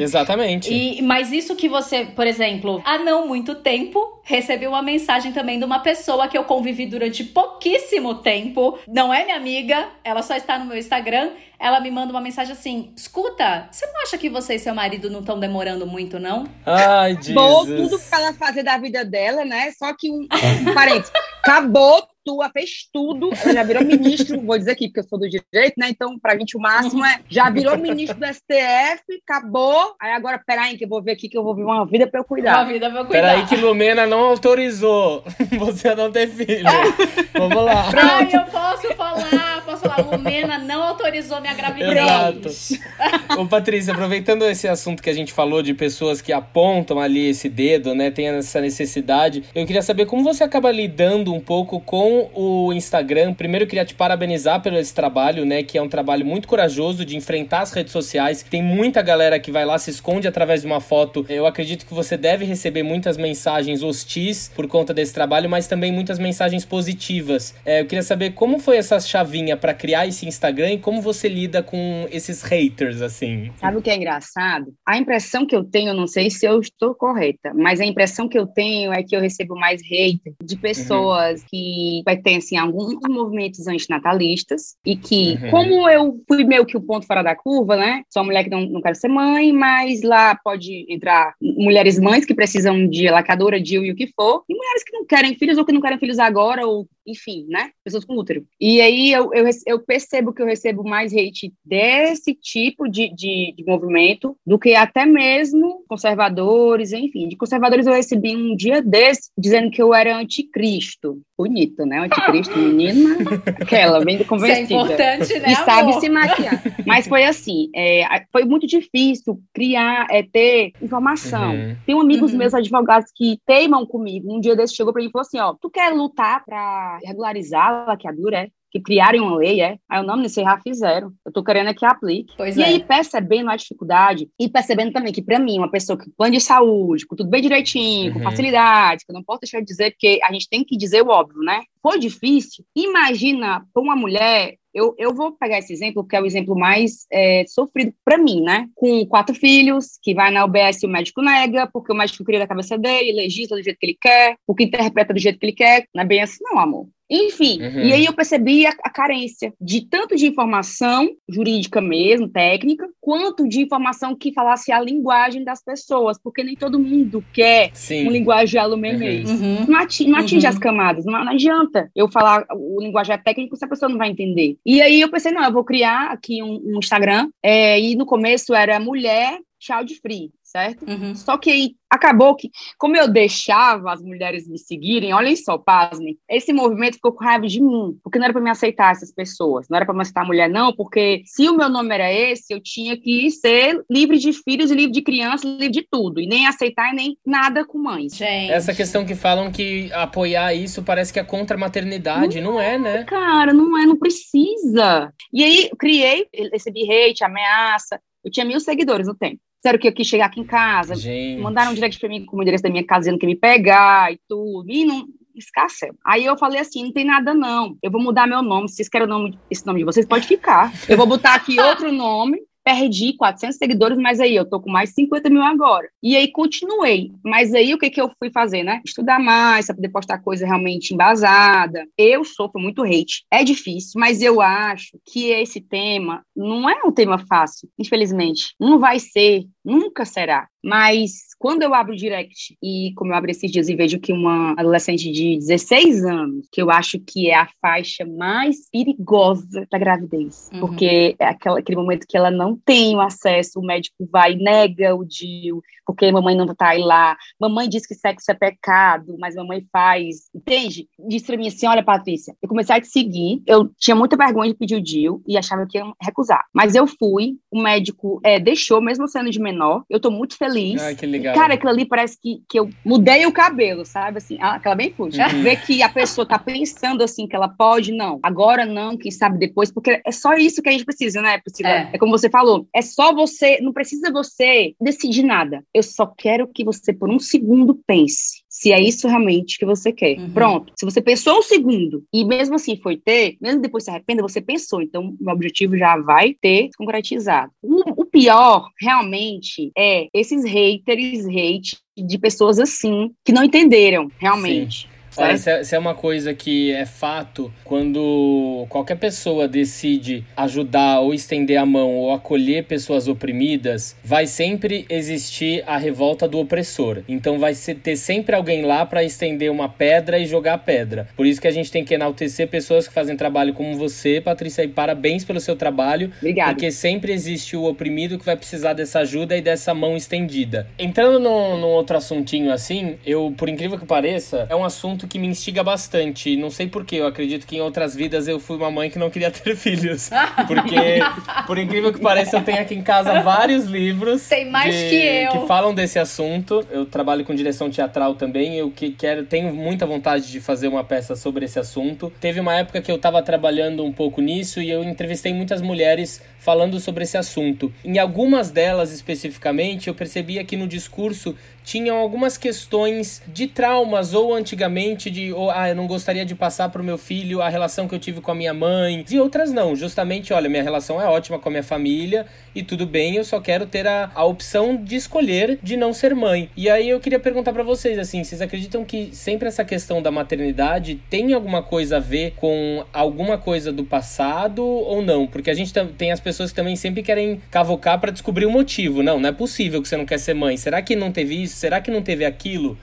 Exatamente. E, mas isso que você, por exemplo, há não muito tempo, recebeu uma mensagem também de uma pessoa que eu convivi durante pouquíssimo tempo. Não é minha amiga, ela só está no meu Instagram. Ela me manda uma mensagem assim: escuta, você não acha que você e seu marido não estão demorando muito, não? Ai, Acabou Jesus. tudo pra ela fazer da vida dela, né? Só que um, um parênteses. Acabou tua, fez tudo. Ela já virou ministro, vou dizer aqui, porque eu sou do direito, né? Então, pra gente, o máximo é. Já virou ministro do STF, acabou. Aí agora, peraí, que eu vou ver aqui, que eu vou ver uma vida pra eu Uma cuidar. vida pra cuidar. Peraí que Lumena não autorizou você a não ter filho. Vamos lá. Ai, eu posso falar, falar. Lumena não autorizou minha gravidez. Exato. Ô, Patrícia, aproveitando esse assunto que a gente falou de pessoas que apontam ali esse dedo, né? Tem essa necessidade. Eu queria saber como você acaba lidando um pouco com o Instagram. Primeiro, eu queria te parabenizar pelo esse trabalho, né? Que é um trabalho muito corajoso de enfrentar as redes sociais. Tem muita galera que vai lá, se esconde através de uma foto. Eu acredito que você deve receber muitas mensagens hostis por conta desse trabalho, mas também muitas mensagens positivas. É, eu queria saber como foi essa chavinha para criar esse Instagram e como você lida com esses haters, assim. Sabe o que é engraçado? A impressão que eu tenho, não sei se eu estou correta, mas a impressão que eu tenho é que eu recebo mais hate de pessoas uhum. que ter assim alguns movimentos antinatalistas e que, uhum. como eu fui meio que o ponto fora da curva, né? Sou uma mulher que não, não quero ser mãe, mas lá pode entrar mulheres mães que precisam de lacadora, DIU e o que for, e mulheres que não querem filhos ou que não querem filhos agora, ou enfim, né? Pessoas com útero. E aí eu, eu, eu percebo que eu recebo mais hate desse tipo de, de, de, movimento do que até mesmo conservadores, enfim. De conservadores eu recebi um dia desse dizendo que eu era anticristo. Bonito, né? Anticristo, menina, aquela, bem convencida. Isso é importante, né, E sabe se maquiar. Mas foi assim, é, foi muito difícil criar, é, ter informação. Uhum. Tem amigos uhum. meus advogados que teimam comigo. Um dia desse chegou para mim e falou assim, ó, tu quer lutar para regularizar a laqueadura, é? Que criarem uma lei, é? Aí o nome desse já fizeram. Eu tô querendo é que aplique. Pois e é. aí, percebendo a dificuldade, e percebendo também que, para mim, uma pessoa que plano de saúde, com tudo bem direitinho, uhum. com facilidade, que eu não posso deixar de dizer, porque a gente tem que dizer o óbvio, né? Foi difícil. Imagina para uma mulher eu, eu vou pegar esse exemplo, que é o exemplo mais é, sofrido para mim, né? Com quatro filhos, que vai na UBS e o médico nega, porque o médico cria da cabeça dele, legisla do jeito que ele quer, porque interpreta do jeito que ele quer. Não é bem assim, não, amor. Enfim, uhum. e aí eu percebi a, a, carência de tanto de informação jurídica mesmo, técnica, quanto de informação que falasse a linguagem das pessoas, porque nem todo mundo quer Sim. um linguagem alumenês. Uhum. Não, atinge, não atinge uhum. as camadas, não, não, adianta eu falar o linguagem técnico se a pessoa não vai entender. E aí eu pensei, não, eu vou criar aqui um, um Instagram, é, e no começo era mulher child free, certo? Uhum. Só que aí acabou que, como eu deixava as mulheres me seguirem, olhem só, pasmem, esse movimento ficou com raiva de mim, porque não era para me aceitar essas pessoas, não era para me aceitar a mulher, não, porque se o meu nome era esse, eu tinha que ser livre de filhos, livre de crianças, livre de tudo, e nem aceitar e nem nada com mães. Gente. Essa questão que falam que apoiar isso parece que é contra a maternidade, não, não é, né? Cara, não é, não precisa. E aí, criei, recebi hate, ameaça, eu tinha mil seguidores no tempo. Disseram que eu quis chegar aqui em casa. Gente. Mandaram um direct pra mim com o endereço da minha casa dizendo que ia me pegar e tudo. E não escasseu. Aí eu falei assim: não tem nada, não. Eu vou mudar meu nome. Se vocês querem o nome, esse nome de vocês, pode ficar. Eu vou botar aqui outro nome perdi 400 seguidores, mas aí eu tô com mais de 50 mil agora. E aí continuei. Mas aí o que, que eu fui fazer, né? Estudar mais, para poder postar coisa realmente embasada. Eu sofro muito hate. É difícil, mas eu acho que esse tema não é um tema fácil, infelizmente. Não vai ser, nunca será. Mas quando eu abro o direct e como eu abro esses dias e vejo que uma adolescente de 16 anos, que eu acho que é a faixa mais perigosa da gravidez, uhum. porque é aquela, aquele momento que ela não tem o acesso, o médico vai e nega o DIU, porque mamãe não tá aí lá, mamãe diz que sexo é pecado, mas mamãe faz, entende? Disse pra mim assim, olha Patrícia, eu comecei a te seguir, eu tinha muita vergonha de pedir o DIU e achava que ia recusar, mas eu fui, o médico é, deixou, mesmo sendo de menor, eu tô muito feliz. Ai, que legal legal. Cara, aquilo ali parece que, que eu mudei o cabelo, sabe? Assim, ah, aquela bem puxa. Uhum. Ver que a pessoa tá pensando assim, que ela pode, não. Agora não, quem sabe depois, porque é só isso que a gente precisa, né, Priscila? É. é como você falou. É só você, não precisa você decidir nada. Eu só quero que você, por um segundo, pense se é isso realmente que você quer. Uhum. Pronto. Se você pensou um segundo e mesmo assim foi ter, mesmo depois se arrependa, você pensou. Então, o objetivo já vai ter concretizado. O, o pior, realmente, é esses haters, hate de pessoas assim, que não entenderam realmente. Sim. Olha, isso é, é uma coisa que é fato quando qualquer pessoa decide ajudar ou estender a mão ou acolher pessoas oprimidas, vai sempre existir a revolta do opressor. Então vai ter sempre alguém lá para estender uma pedra e jogar a pedra. Por isso que a gente tem que enaltecer pessoas que fazem trabalho como você, Patrícia, e parabéns pelo seu trabalho. Obrigada. Porque sempre existe o oprimido que vai precisar dessa ajuda e dessa mão estendida. Entrando num, num outro assuntinho assim, eu, por incrível que pareça, é um assunto que me instiga bastante. Não sei porquê, eu acredito que em outras vidas eu fui uma mãe que não queria ter filhos. Porque, por incrível que pareça, eu tenho aqui em casa vários livros. Tem mais de, que eu. Que falam desse assunto. Eu trabalho com direção teatral também. Eu que quero, tenho muita vontade de fazer uma peça sobre esse assunto. Teve uma época que eu estava trabalhando um pouco nisso e eu entrevistei muitas mulheres falando sobre esse assunto. Em algumas delas especificamente, eu percebia que no discurso tinham algumas questões de traumas ou antigamente de ou, ah, eu não gostaria de passar para o meu filho a relação que eu tive com a minha mãe. E outras não, justamente, olha, minha relação é ótima com a minha família e tudo bem, eu só quero ter a, a opção de escolher de não ser mãe. E aí eu queria perguntar para vocês assim, vocês acreditam que sempre essa questão da maternidade tem alguma coisa a ver com alguma coisa do passado ou não? Porque a gente tem as pessoas que também sempre querem cavocar para descobrir o motivo. Não, não é possível que você não quer ser mãe. Será que não teve isso? Será que não teve aquilo?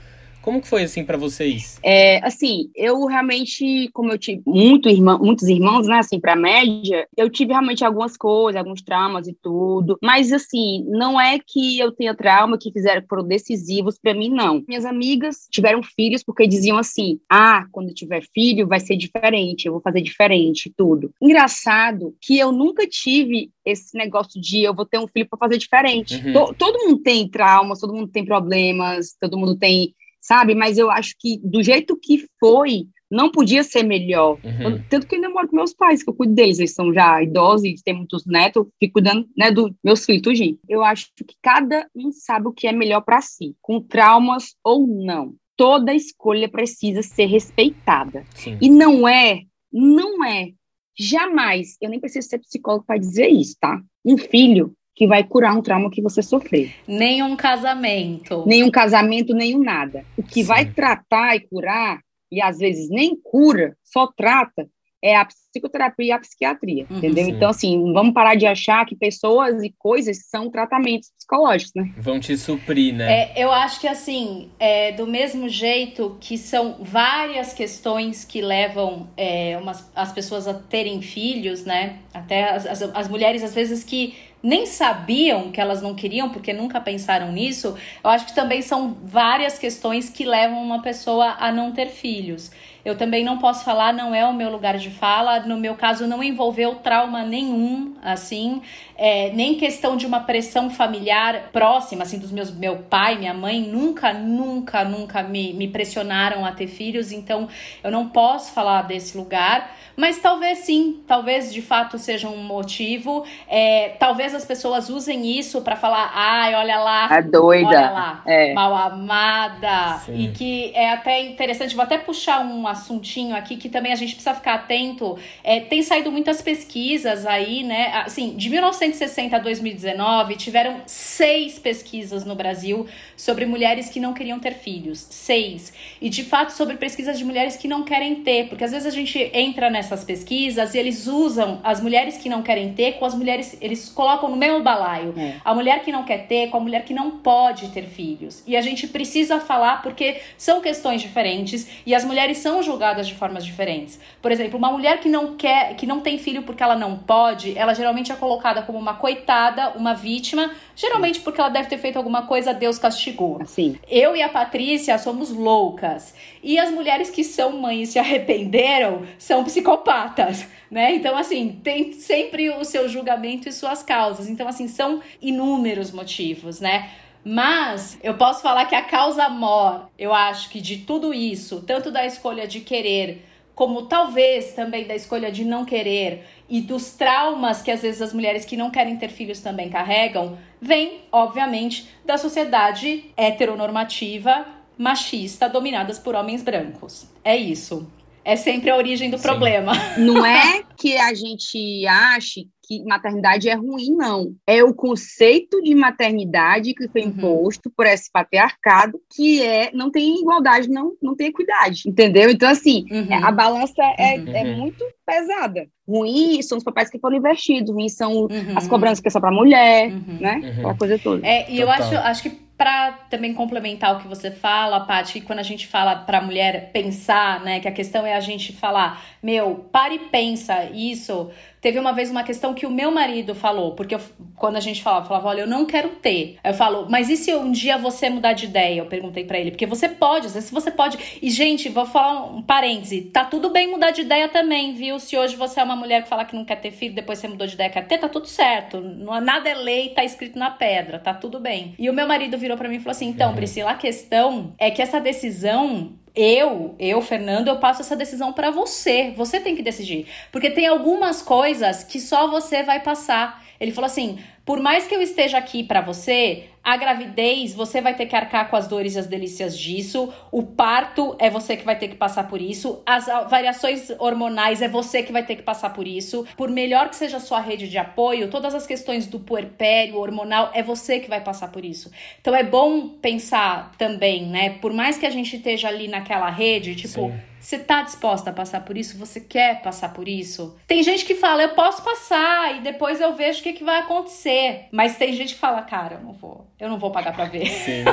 Como que foi assim para vocês? É, assim, eu realmente, como eu tive muito irmão, muitos irmãos, né, assim, para média, eu tive realmente algumas coisas, alguns traumas e tudo, mas assim, não é que eu tenha trauma que fizeram foram decisivos para mim não. Minhas amigas tiveram filhos porque diziam assim: "Ah, quando tiver filho vai ser diferente, eu vou fazer diferente tudo". Engraçado que eu nunca tive esse negócio de eu vou ter um filho para fazer diferente. Uhum. todo mundo tem traumas, todo mundo tem problemas, todo mundo tem sabe? Mas eu acho que do jeito que foi, não podia ser melhor. Uhum. Tanto que eu ainda moro com meus pais, que eu cuido deles, eles são já idosos e têm muitos netos, eu fico cuidando né, dos meus filhos, gente. Eu acho que cada um sabe o que é melhor para si, com traumas ou não. Toda escolha precisa ser respeitada. Sim. E não é, não é, jamais, eu nem preciso ser psicólogo para dizer isso, tá? Um filho que vai curar um trauma que você sofreu. Nenhum casamento. Nenhum casamento, nenhum nada. O que Sim. vai tratar e curar, e às vezes nem cura, só trata, é a psicoterapia e a psiquiatria, uhum, entendeu? Sim. Então, assim, vamos parar de achar que pessoas e coisas são tratamentos psicológicos, né? Vão te suprir, né? É, eu acho que, assim, é, do mesmo jeito que são várias questões que levam é, umas, as pessoas a terem filhos, né? Até as, as, as mulheres, às vezes, que nem sabiam que elas não queriam, porque nunca pensaram nisso, eu acho que também são várias questões que levam uma pessoa a não ter filhos. Eu também não posso falar, não é o meu lugar de fala. No meu caso, não envolveu trauma nenhum, assim, é, nem questão de uma pressão familiar próxima, assim, dos meus meu pai, minha mãe, nunca, nunca, nunca me, me pressionaram a ter filhos, então eu não posso falar desse lugar. Mas talvez sim, talvez de fato seja um motivo. É, talvez as pessoas usem isso para falar, ai, olha lá. A doida. Olha lá, é. mal amada. Sim. E que é até interessante, vou até puxar um assuntinho aqui que também a gente precisa ficar atento. É, tem saído muitas pesquisas aí, né? Assim, de 1960 a 2019, tiveram seis pesquisas no Brasil sobre mulheres que não queriam ter filhos. Seis. E de fato sobre pesquisas de mulheres que não querem ter, porque às vezes a gente entra nessa essas pesquisas e eles usam as mulheres que não querem ter com as mulheres, eles colocam no mesmo balaio. É. A mulher que não quer ter com a mulher que não pode ter filhos. E a gente precisa falar porque são questões diferentes e as mulheres são julgadas de formas diferentes. Por exemplo, uma mulher que não quer, que não tem filho porque ela não pode, ela geralmente é colocada como uma coitada, uma vítima, geralmente porque ela deve ter feito alguma coisa, Deus castigou. Assim. Eu e a Patrícia somos loucas. E as mulheres que são mães e se arrependeram são psicopatas, né? Então, assim, tem sempre o seu julgamento e suas causas. Então, assim, são inúmeros motivos, né? Mas eu posso falar que a causa mor, eu acho que de tudo isso, tanto da escolha de querer, como talvez também da escolha de não querer e dos traumas que às vezes as mulheres que não querem ter filhos também carregam, vem, obviamente, da sociedade heteronormativa machista dominadas por homens brancos. É isso. É sempre a origem do Sim. problema. Não é que a gente ache que maternidade é ruim, não. É o conceito de maternidade que foi uhum. imposto por esse patriarcado, que é não tem igualdade, não, não tem equidade, entendeu? Então, assim, uhum. a balança é, uhum. é muito pesada. Ruim são os papéis que foram investidos, ruim são uhum. as cobranças que é só para mulher, uhum. né? Uhum. Aquela coisa toda. É, e Total. eu acho, acho que para também complementar o que você fala, Paty, que quando a gente fala para a mulher pensar, né, que a questão é a gente falar, meu, pare e pensa isso. Teve uma vez uma questão que o meu marido falou, porque eu, quando a gente falava, falava, olha, eu não quero ter. Aí eu falo, mas e se um dia você mudar de ideia? Eu perguntei para ele, porque você pode, às vezes você pode. E, gente, vou falar um parêntese, tá tudo bem mudar de ideia também, viu? Se hoje você é uma mulher que fala que não quer ter filho, depois você mudou de ideia, quer ter, tá tudo certo. Não, nada é lei, tá escrito na pedra, tá tudo bem. E o meu marido virou para mim e falou assim, então, uhum. Priscila, a questão é que essa decisão eu, eu, Fernando, eu passo essa decisão para você. Você tem que decidir. Porque tem algumas coisas que só você vai passar. Ele falou assim: por mais que eu esteja aqui para você, a gravidez, você vai ter que arcar com as dores e as delícias disso. O parto é você que vai ter que passar por isso. As variações hormonais é você que vai ter que passar por isso. Por melhor que seja a sua rede de apoio, todas as questões do puerpério, hormonal, é você que vai passar por isso. Então é bom pensar também, né? Por mais que a gente esteja ali naquela rede, tipo. Sim você tá disposta a passar por isso? Você quer passar por isso? Tem gente que fala, eu posso passar e depois eu vejo o que, que vai acontecer. Mas tem gente que fala, cara, eu não vou. Eu não vou pagar pra ver. Sim.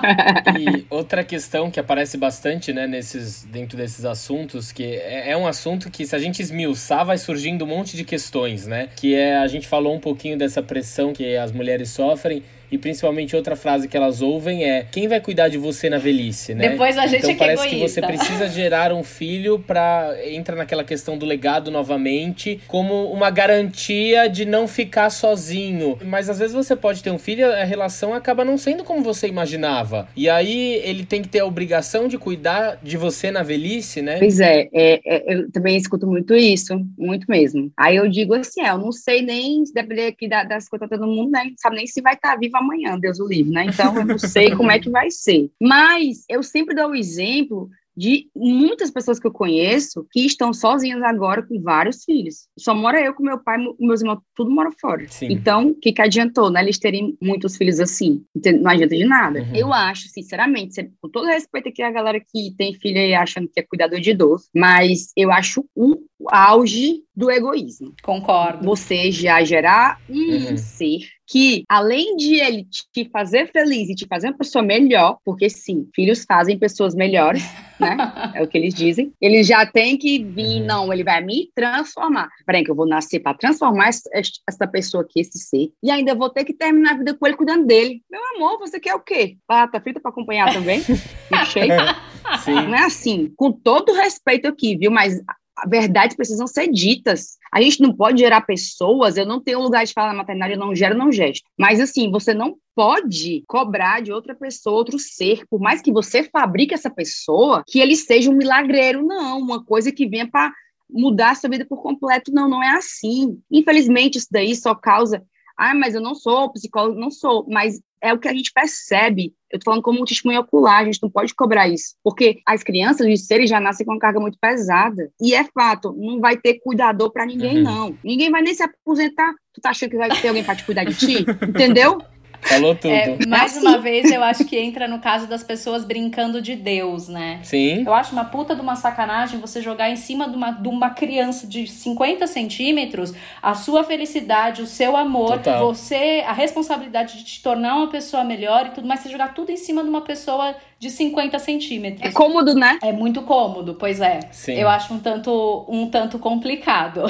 e outra questão que aparece bastante, né, nesses, dentro desses assuntos, que é, é um assunto que, se a gente esmiuçar, vai surgindo um monte de questões, né? Que é, a gente falou um pouquinho dessa pressão que as mulheres sofrem e principalmente outra frase que elas ouvem é: quem vai cuidar de você na velhice, né? Depois a gente então, é que parece egoísta. que você precisa gerar um filho para entra naquela questão do legado novamente, como uma garantia de não ficar sozinho. Mas às vezes você pode ter um filho, a relação acaba não sendo como você imaginava. E aí ele tem que ter a obrigação de cuidar de você na velhice, né? Pois é, é, é eu também escuto muito isso, muito mesmo. Aí eu digo assim, é, eu não sei nem, se depender aqui das coisas todo mundo, né? Não sabe nem se vai estar tá viva amanhã, Deus o livre, né? Então eu não sei como é que vai ser. Mas eu sempre dou o exemplo de muitas pessoas que eu conheço que estão sozinhas agora com vários filhos. Só mora eu com meu pai, meus irmãos, tudo mora fora. Sim. Então, o que, que adiantou, né? Eles terem muitos filhos assim. Não adianta de nada. Uhum. Eu acho, sinceramente, com todo respeito aqui a galera que tem filho e achando que é cuidador de idoso, mas eu acho um auge do egoísmo. Concordo. Você já gerar um uhum. ser que, além de ele te fazer feliz e te fazer uma pessoa melhor, porque sim, filhos fazem pessoas melhores, né? É o que eles dizem. Ele já tem que vir, uhum. não, ele vai me transformar. Peraí, que eu vou nascer para transformar essa pessoa aqui, esse ser, e ainda vou ter que terminar a vida com ele cuidando dele. Meu amor, você quer o quê? Batata frita para acompanhar também? Sim. Não é assim, com todo respeito aqui, viu? Mas verdades precisam ser ditas. A gente não pode gerar pessoas, eu não tenho lugar de falar na maternidade, eu não gero, não gesto. Mas assim, você não pode cobrar de outra pessoa, outro ser, por mais que você fabrique essa pessoa, que ele seja um milagreiro, não, uma coisa que venha para mudar a sua vida por completo, não, não é assim. Infelizmente, isso daí só causa ah, mas eu não sou psicólogo, não sou, mas é o que a gente percebe. Eu tô falando como um testemunho ocular, a gente não pode cobrar isso. Porque as crianças, os seres já nascem com uma carga muito pesada. E é fato, não vai ter cuidador para ninguém, uhum. não. Ninguém vai nem se aposentar. Tu tá achando que vai ter alguém para te cuidar de ti? Entendeu? Falou tudo. É, mais uma vez, eu acho que entra no caso das pessoas brincando de Deus, né? Sim. Eu acho uma puta de uma sacanagem você jogar em cima de uma, de uma criança de 50 centímetros a sua felicidade, o seu amor, Total. você, a responsabilidade de te tornar uma pessoa melhor e tudo mais, você jogar tudo em cima de uma pessoa de 50 centímetros. É cômodo, né? É muito cômodo, pois é. Sim. Eu acho um tanto, um tanto complicado.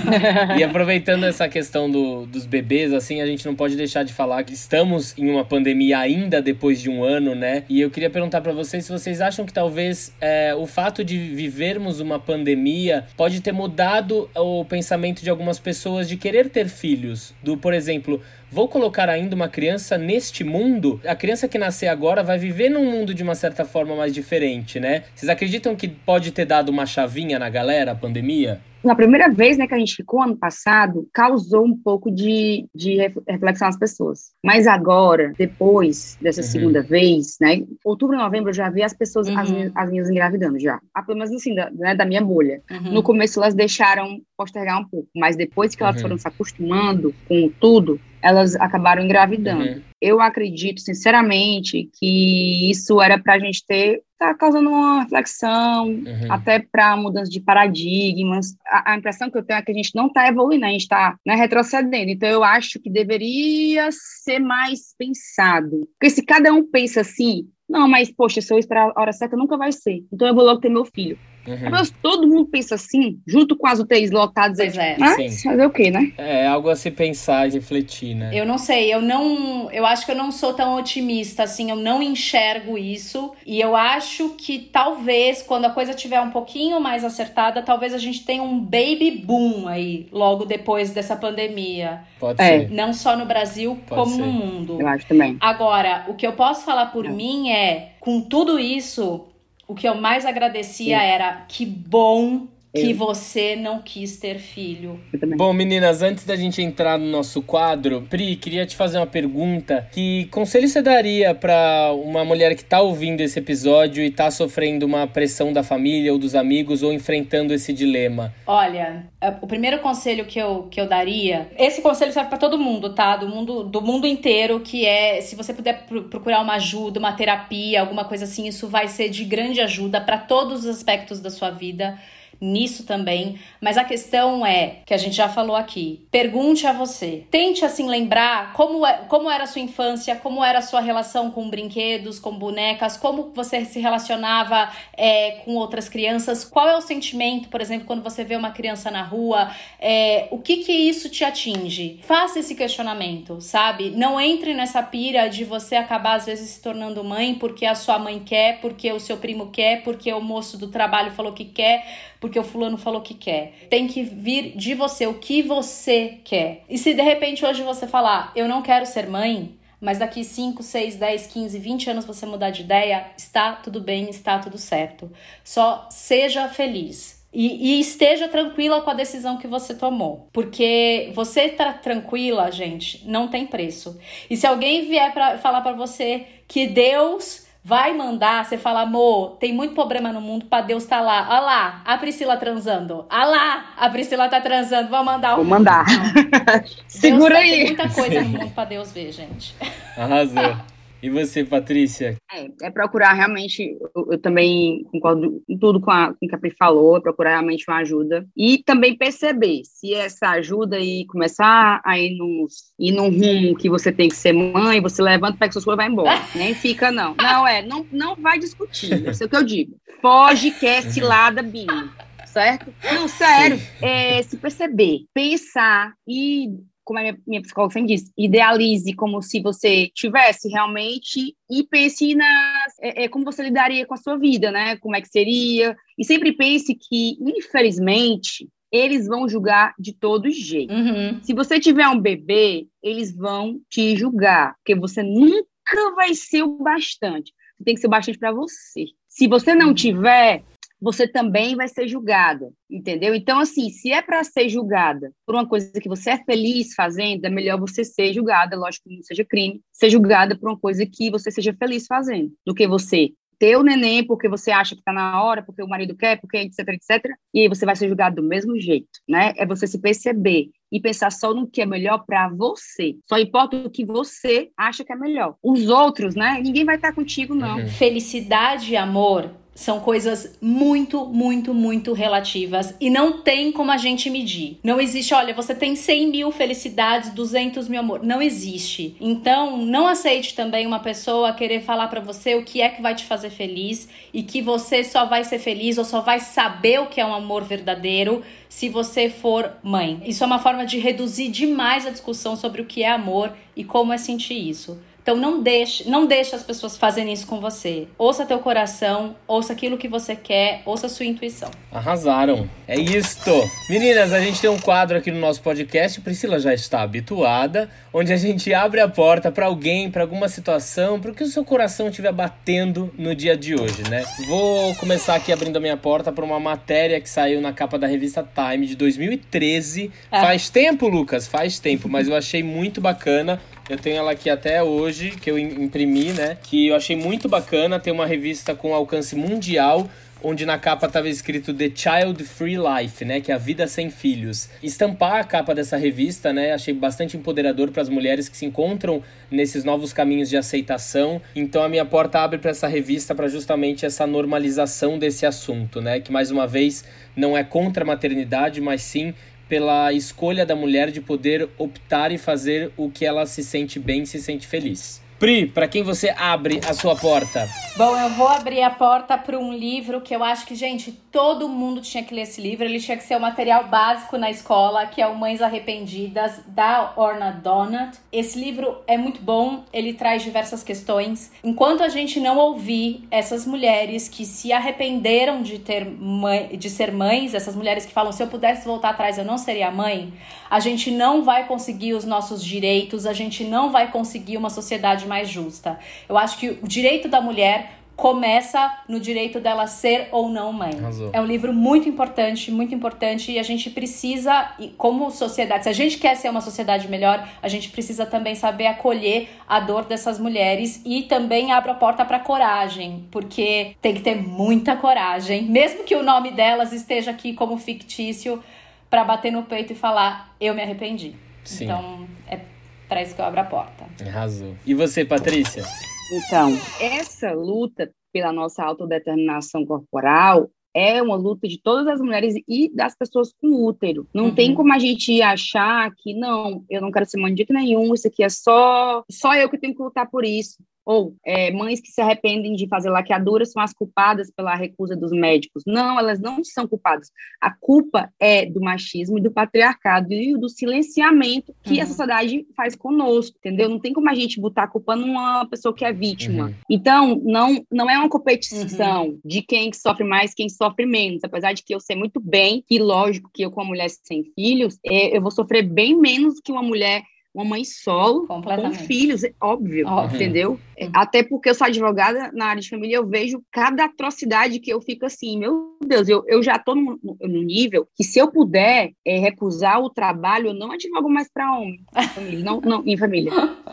e aproveitando essa questão do, dos bebês, assim, a gente não pode deixar de falar que estamos em uma pandemia ainda depois de um ano, né? E eu queria perguntar para vocês se vocês acham que talvez é, o fato de vivermos uma pandemia pode ter mudado o pensamento de algumas pessoas de querer ter filhos. Do, por exemplo, Vou colocar ainda uma criança neste mundo? A criança que nascer agora vai viver num mundo de uma certa forma mais diferente, né? Vocês acreditam que pode ter dado uma chavinha na galera, a pandemia? na primeira vez né, que a gente ficou ano passado, causou um pouco de, de reflexão às pessoas. Mas agora, depois dessa uhum. segunda vez, né, outubro e novembro eu já vi as pessoas, uhum. as, minhas, as minhas engravidando já. Ah, pelo menos assim, da, né, da minha bolha. Uhum. No começo elas deixaram postergar um pouco, mas depois que elas uhum. foram se acostumando com tudo, elas acabaram engravidando. Uhum. Eu acredito, sinceramente, que isso era para a gente ter tá causando uma reflexão, uhum. até para mudança de paradigmas. A, a, impressão que eu tenho é que a gente não está evoluindo, a gente está né, retrocedendo. Então, eu acho que deveria ser mais pensado. Porque se cada um pensa assim, não, mas, poxa, se eu esperar a hora certa, nunca vai ser. Então, eu vou logo ter meu filho. Uhum. Mas todo mundo pensa assim, junto com as UTIs lotadas. Pois é. Mas fazer o quê, né? É algo a se pensar e refletir, né? Eu não sei, eu não. Eu acho que eu não sou tão otimista, assim, eu não enxergo isso. E eu acho que talvez, quando a coisa tiver um pouquinho mais acertada, talvez a gente tenha um baby boom aí, logo depois dessa pandemia. Pode é. ser. Não só no Brasil, Pode como ser. no mundo. Eu acho também. Agora, o que eu posso falar por é. mim é, com tudo isso, o que eu mais agradecia Sim. era que bom que você não quis ter filho. Bom, meninas, antes da gente entrar no nosso quadro, Pri, queria te fazer uma pergunta. Que conselho você daria para uma mulher que tá ouvindo esse episódio e tá sofrendo uma pressão da família ou dos amigos ou enfrentando esse dilema? Olha, é, o primeiro conselho que eu, que eu daria, esse conselho serve para todo mundo, tá? Do mundo, do mundo inteiro, que é se você puder procurar uma ajuda, uma terapia, alguma coisa assim, isso vai ser de grande ajuda para todos os aspectos da sua vida nisso também, mas a questão é, que a gente já falou aqui, pergunte a você. Tente assim lembrar como, é, como era a sua infância, como era a sua relação com brinquedos, com bonecas, como você se relacionava é, com outras crianças, qual é o sentimento, por exemplo, quando você vê uma criança na rua, é, o que que isso te atinge? Faça esse questionamento, sabe? Não entre nessa pira de você acabar às vezes se tornando mãe porque a sua mãe quer, porque o seu primo quer, porque o moço do trabalho falou que quer, porque o fulano falou que quer. Tem que vir de você o que você quer. E se de repente hoje você falar, eu não quero ser mãe, mas daqui 5, 6, 10, 15, 20 anos você mudar de ideia, está tudo bem, está tudo certo. Só seja feliz. E, e, esteja tranquila com a decisão que você tomou. Porque você estar tá tranquila, gente, não tem preço. E se alguém vier para falar para você que Deus vai mandar, você fala, amor, tem muito problema no mundo para Deus tá lá. Olha lá, a Priscila transando. Olha lá, a Priscila tá transando. Vou mandar. Vou mandar. Segura Deus, aí. Tem muita coisa no mundo para Deus ver, gente. Arrasou. E você, Patrícia? É, é procurar realmente, eu, eu, também concordo em tudo com, a, com o que a Pri falou, é procurar realmente uma ajuda. E também perceber se essa ajuda aí começar a ir, nos, ir num rumo que você tem que ser mãe, você levanta, pega suas coisas e vai embora. Nem fica, não. Não, é, não, não vai discutir, é o que eu digo. Foge, quer cilada, binho certo? Não, sério, é, se perceber, pensar e como a minha, minha psicóloga sempre diz, idealize como se você tivesse realmente e pense nas, é, é, como você lidaria com a sua vida, né? Como é que seria. E sempre pense que, infelizmente, eles vão julgar de todo jeito. Uhum. Se você tiver um bebê, eles vão te julgar, porque você nunca vai ser o bastante. Você tem que ser o bastante para você. Se você não uhum. tiver, você também vai ser julgada, entendeu? Então, assim, se é para ser julgada por uma coisa que você é feliz fazendo, é melhor você ser julgada, lógico que não seja crime, ser julgada por uma coisa que você seja feliz fazendo, do que você ter o neném porque você acha que está na hora, porque o marido quer, porque etc, etc, e aí você vai ser julgado do mesmo jeito, né? É você se perceber e pensar só no que é melhor para você. Só importa o que você acha que é melhor. Os outros, né? Ninguém vai estar contigo, não. Uhum. Felicidade e amor são coisas muito, muito, muito relativas e não tem como a gente medir. Não existe, olha, você tem 100 mil felicidades, 200 mil amor. Não existe. Então, não aceite também uma pessoa querer falar para você o que é que vai te fazer feliz e que você só vai ser feliz ou só vai saber o que é um amor verdadeiro se você for mãe. Isso é uma forma de reduzir demais a discussão sobre o que é amor e como é sentir isso. Então não deixe, não deixe as pessoas fazerem isso com você. Ouça teu coração, ouça aquilo que você quer, ouça a sua intuição. Arrasaram. É isto. Meninas, a gente tem um quadro aqui no nosso podcast, Priscila já está habituada, onde a gente abre a porta para alguém, para alguma situação, para o que o seu coração estiver batendo no dia de hoje, né? Vou começar aqui abrindo a minha porta para uma matéria que saiu na capa da revista Time de 2013. É. Faz tempo, Lucas, faz tempo, mas eu achei muito bacana eu tenho ela aqui até hoje, que eu imprimi, né? Que eu achei muito bacana. Tem uma revista com alcance mundial onde na capa estava escrito The Child Free Life, né, que é a vida sem filhos. Estampar a capa dessa revista, né, achei bastante empoderador para as mulheres que se encontram nesses novos caminhos de aceitação. Então a minha porta abre para essa revista para justamente essa normalização desse assunto, né, que mais uma vez não é contra a maternidade, mas sim pela escolha da mulher de poder optar e fazer o que ela se sente bem, se sente feliz. Pri, para quem você abre a sua porta? Bom, eu vou abrir a porta para um livro que eu acho que, gente, todo mundo tinha que ler esse livro. Ele tinha que ser o material básico na escola, que é o Mães Arrependidas, da Orna Donut. Esse livro é muito bom, ele traz diversas questões. Enquanto a gente não ouvir essas mulheres que se arrependeram de, ter mãe, de ser mães, essas mulheres que falam: se eu pudesse voltar atrás, eu não seria mãe, a gente não vai conseguir os nossos direitos, a gente não vai conseguir uma sociedade mais justa. Eu acho que o direito da mulher começa no direito dela ser ou não mãe. Arrasou. É um livro muito importante, muito importante e a gente precisa, como sociedade, se a gente quer ser uma sociedade melhor, a gente precisa também saber acolher a dor dessas mulheres e também abre a porta para coragem, porque tem que ter muita coragem, mesmo que o nome delas esteja aqui como fictício, para bater no peito e falar eu me arrependi. Sim. Então, é para isso que eu abro a porta. Arrasou. E você, Patrícia? Então, essa luta pela nossa autodeterminação corporal é uma luta de todas as mulheres e das pessoas com útero. Não uhum. tem como a gente achar que não, eu não quero ser mãe de nenhum, isso aqui é só só eu que tenho que lutar por isso ou é, mães que se arrependem de fazer laqueadura são as culpadas pela recusa dos médicos. Não, elas não são culpadas. A culpa é do machismo e do patriarcado e do silenciamento que uhum. a sociedade faz conosco, entendeu? Não tem como a gente botar a culpa numa pessoa que é vítima. Uhum. Então, não, não é uma competição uhum. de quem sofre mais, quem sofre menos. Apesar de que eu sei muito bem que, lógico, que eu, como mulher sem filhos, é, eu vou sofrer bem menos que uma mulher uma mãe solo com filhos, é óbvio, óbvio. entendeu? Uhum. Até porque eu sou advogada na área de família, eu vejo cada atrocidade que eu fico assim, meu Deus, eu, eu já estou no, no, nível que se eu puder é, recusar o trabalho, eu não advogo mais para homem, família, não, não, em família.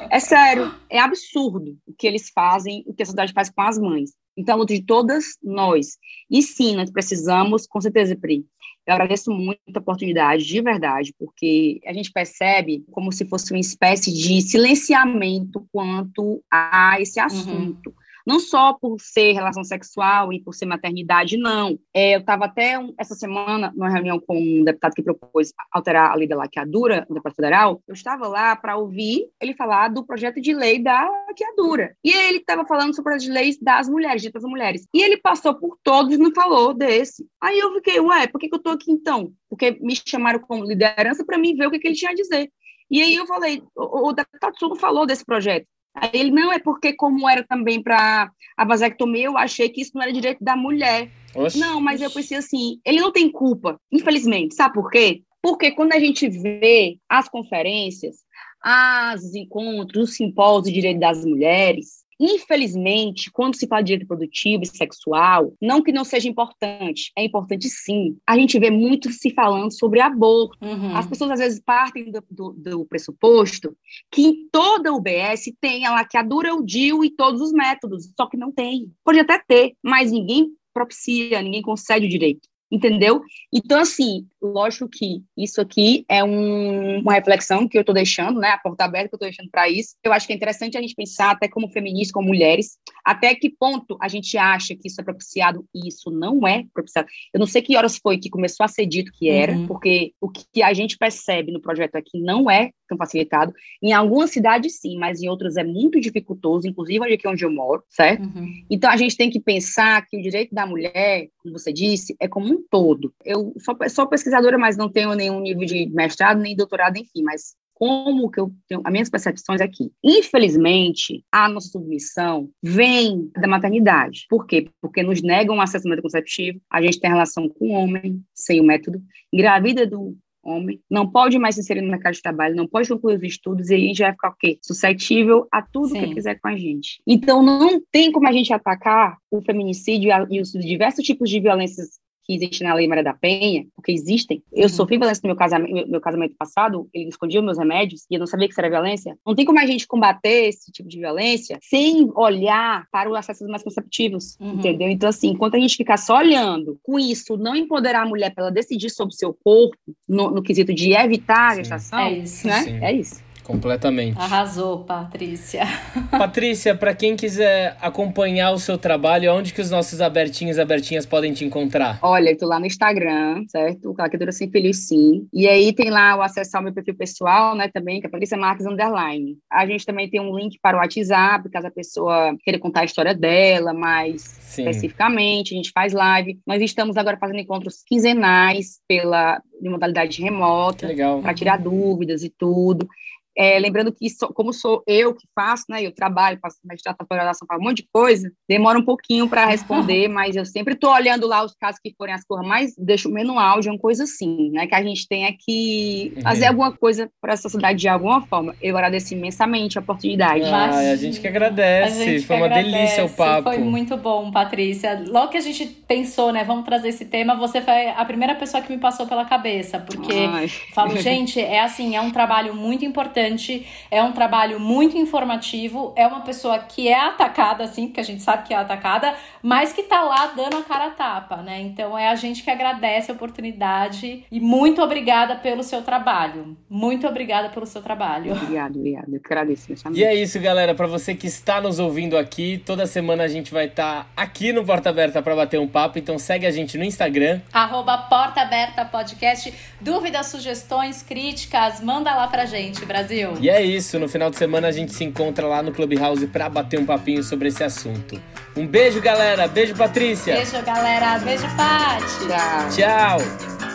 É sério, é absurdo o que eles fazem, o que a sociedade faz com as mães. Então, de todas nós. E sim, nós precisamos, com certeza, Pri, eu agradeço muito a oportunidade, de verdade, porque a gente percebe como se fosse uma espécie de silenciamento quanto a esse uhum. assunto. Uhum não só por ser relação sexual e por ser maternidade, não. É, eu estava até um, essa semana numa reunião com um deputado que propôs alterar a lei da laqueadura, no deputado federal. Eu estava lá para ouvir ele falar do projeto de lei da laqueadura. E ele estava falando sobre as leis das mulheres, ditas mulheres. E ele passou por todos e não falou desse. Aí eu fiquei, ué, por que, que eu estou aqui então? Porque me chamaram como liderança para mim ver o que, que ele tinha a dizer. E aí eu falei, o, o deputado Sul falou desse projeto. Aí ele, não, é porque como era também para a vasectomia, eu achei que isso não era direito da mulher. Oxe. Não, mas eu pensei assim, ele não tem culpa, infelizmente. Sabe por quê? Porque quando a gente vê as conferências, as encontros, os simpósios de direito das mulheres, Infelizmente, quando se fala de direito produtivo e sexual, não que não seja importante, é importante sim. A gente vê muito se falando sobre aborto. Uhum. As pessoas às vezes partem do, do, do, pressuposto que em toda UBS tem a laqueadura, o DIU e todos os métodos, só que não tem. Pode até ter, mas ninguém propicia, ninguém concede o direito entendeu? Então, assim, lógico que isso aqui é um, uma reflexão que eu estou deixando, né, a porta aberta que eu estou deixando para isso. Eu acho que é interessante a gente pensar, até como feministas, como mulheres, até que ponto a gente acha que isso é propiciado e isso não é propiciado. Eu não sei que horas foi que começou a ser dito que era, uhum. porque o que a gente percebe no projeto aqui não é tão facilitado. Em algumas cidades, sim, mas em outras é muito dificultoso, inclusive aqui onde eu moro, certo? Uhum. Então, a gente tem que pensar que o direito da mulher, como você disse, é como um todo. Eu sou, sou pesquisadora, mas não tenho nenhum nível de mestrado, nem doutorado, enfim, mas como que eu tenho as minhas percepções aqui. Infelizmente, a nossa submissão vem da maternidade. Por quê? Porque nos negam acesso ao método conceptivo, a gente tem relação com o homem, sem o método, engravida do homem, não pode mais se inserir no mercado de trabalho, não pode concluir os estudos, e aí a gente vai ficar o quê? Suscetível a tudo Sim. que quiser com a gente. Então, não tem como a gente atacar o feminicídio e os diversos tipos de violências que existe na Lei Maria da Penha, porque existem. Eu uhum. sofri violência no meu casamento, meu casamento passado, ele escondia meus remédios e eu não sabia que isso era violência. Não tem como a gente combater esse tipo de violência sem olhar para os acessos mais conceptivos, uhum. entendeu? Então, assim, enquanto a gente ficar só olhando com isso, não empoderar a mulher para ela decidir sobre o seu corpo, no, no quesito de evitar a gestação, é isso. Né? É isso. Completamente. Arrasou, Patrícia. Patrícia, para quem quiser acompanhar o seu trabalho, onde que os nossos abertinhos e abertinhas podem te encontrar? Olha, eu tô lá no Instagram, certo? Claquedora Sem Feliz Sim. E aí tem lá o acesso ao meu perfil pessoal, né, também, que é Patrícia Marques Underline. A gente também tem um link para o WhatsApp, caso a pessoa queira contar a história dela mais Sim. especificamente. A gente faz live. Nós estamos agora fazendo encontros quinzenais pela de modalidade remota, para tirar dúvidas e tudo. É, lembrando que, so, como sou eu que faço, né, eu trabalho, faço mestrado, pós-graduação, faço um monte de coisa, demora um pouquinho para responder, mas eu sempre estou olhando lá os casos que forem as coisas mais, deixo o manual de uma coisa assim, né, que a gente tenha que uhum. fazer alguma coisa para a sociedade de alguma forma. Eu agradeço imensamente a oportunidade. Ah, a gente que agradece, gente foi que uma agradece. delícia o papo. Foi muito bom, Patrícia. Logo que a gente pensou, né, vamos trazer esse tema, você foi a primeira pessoa que me passou pela cabeça, porque Ai. falo, gente, é assim, é um trabalho muito importante importante, é um trabalho muito informativo, é uma pessoa que é atacada, assim, porque a gente sabe que é atacada, mas que tá lá dando a cara a tapa, né? Então é a gente que agradece a oportunidade e muito obrigada pelo seu trabalho. Muito obrigada pelo seu trabalho. Obrigada, obrigada. Eu que agradeço, E é isso, galera. Para você que está nos ouvindo aqui, toda semana a gente vai estar tá aqui no Porta Aberta para bater um papo. Então segue a gente no Instagram. Arroba Porta Aberta Podcast. Dúvidas, sugestões, críticas, manda lá pra gente, Brasil. Brasil. E é isso, no final de semana a gente se encontra lá no Clubhouse para bater um papinho sobre esse assunto. Um beijo, galera. Beijo, Patrícia. Beijo, galera. Beijo, Paty. Tchau. Tchau.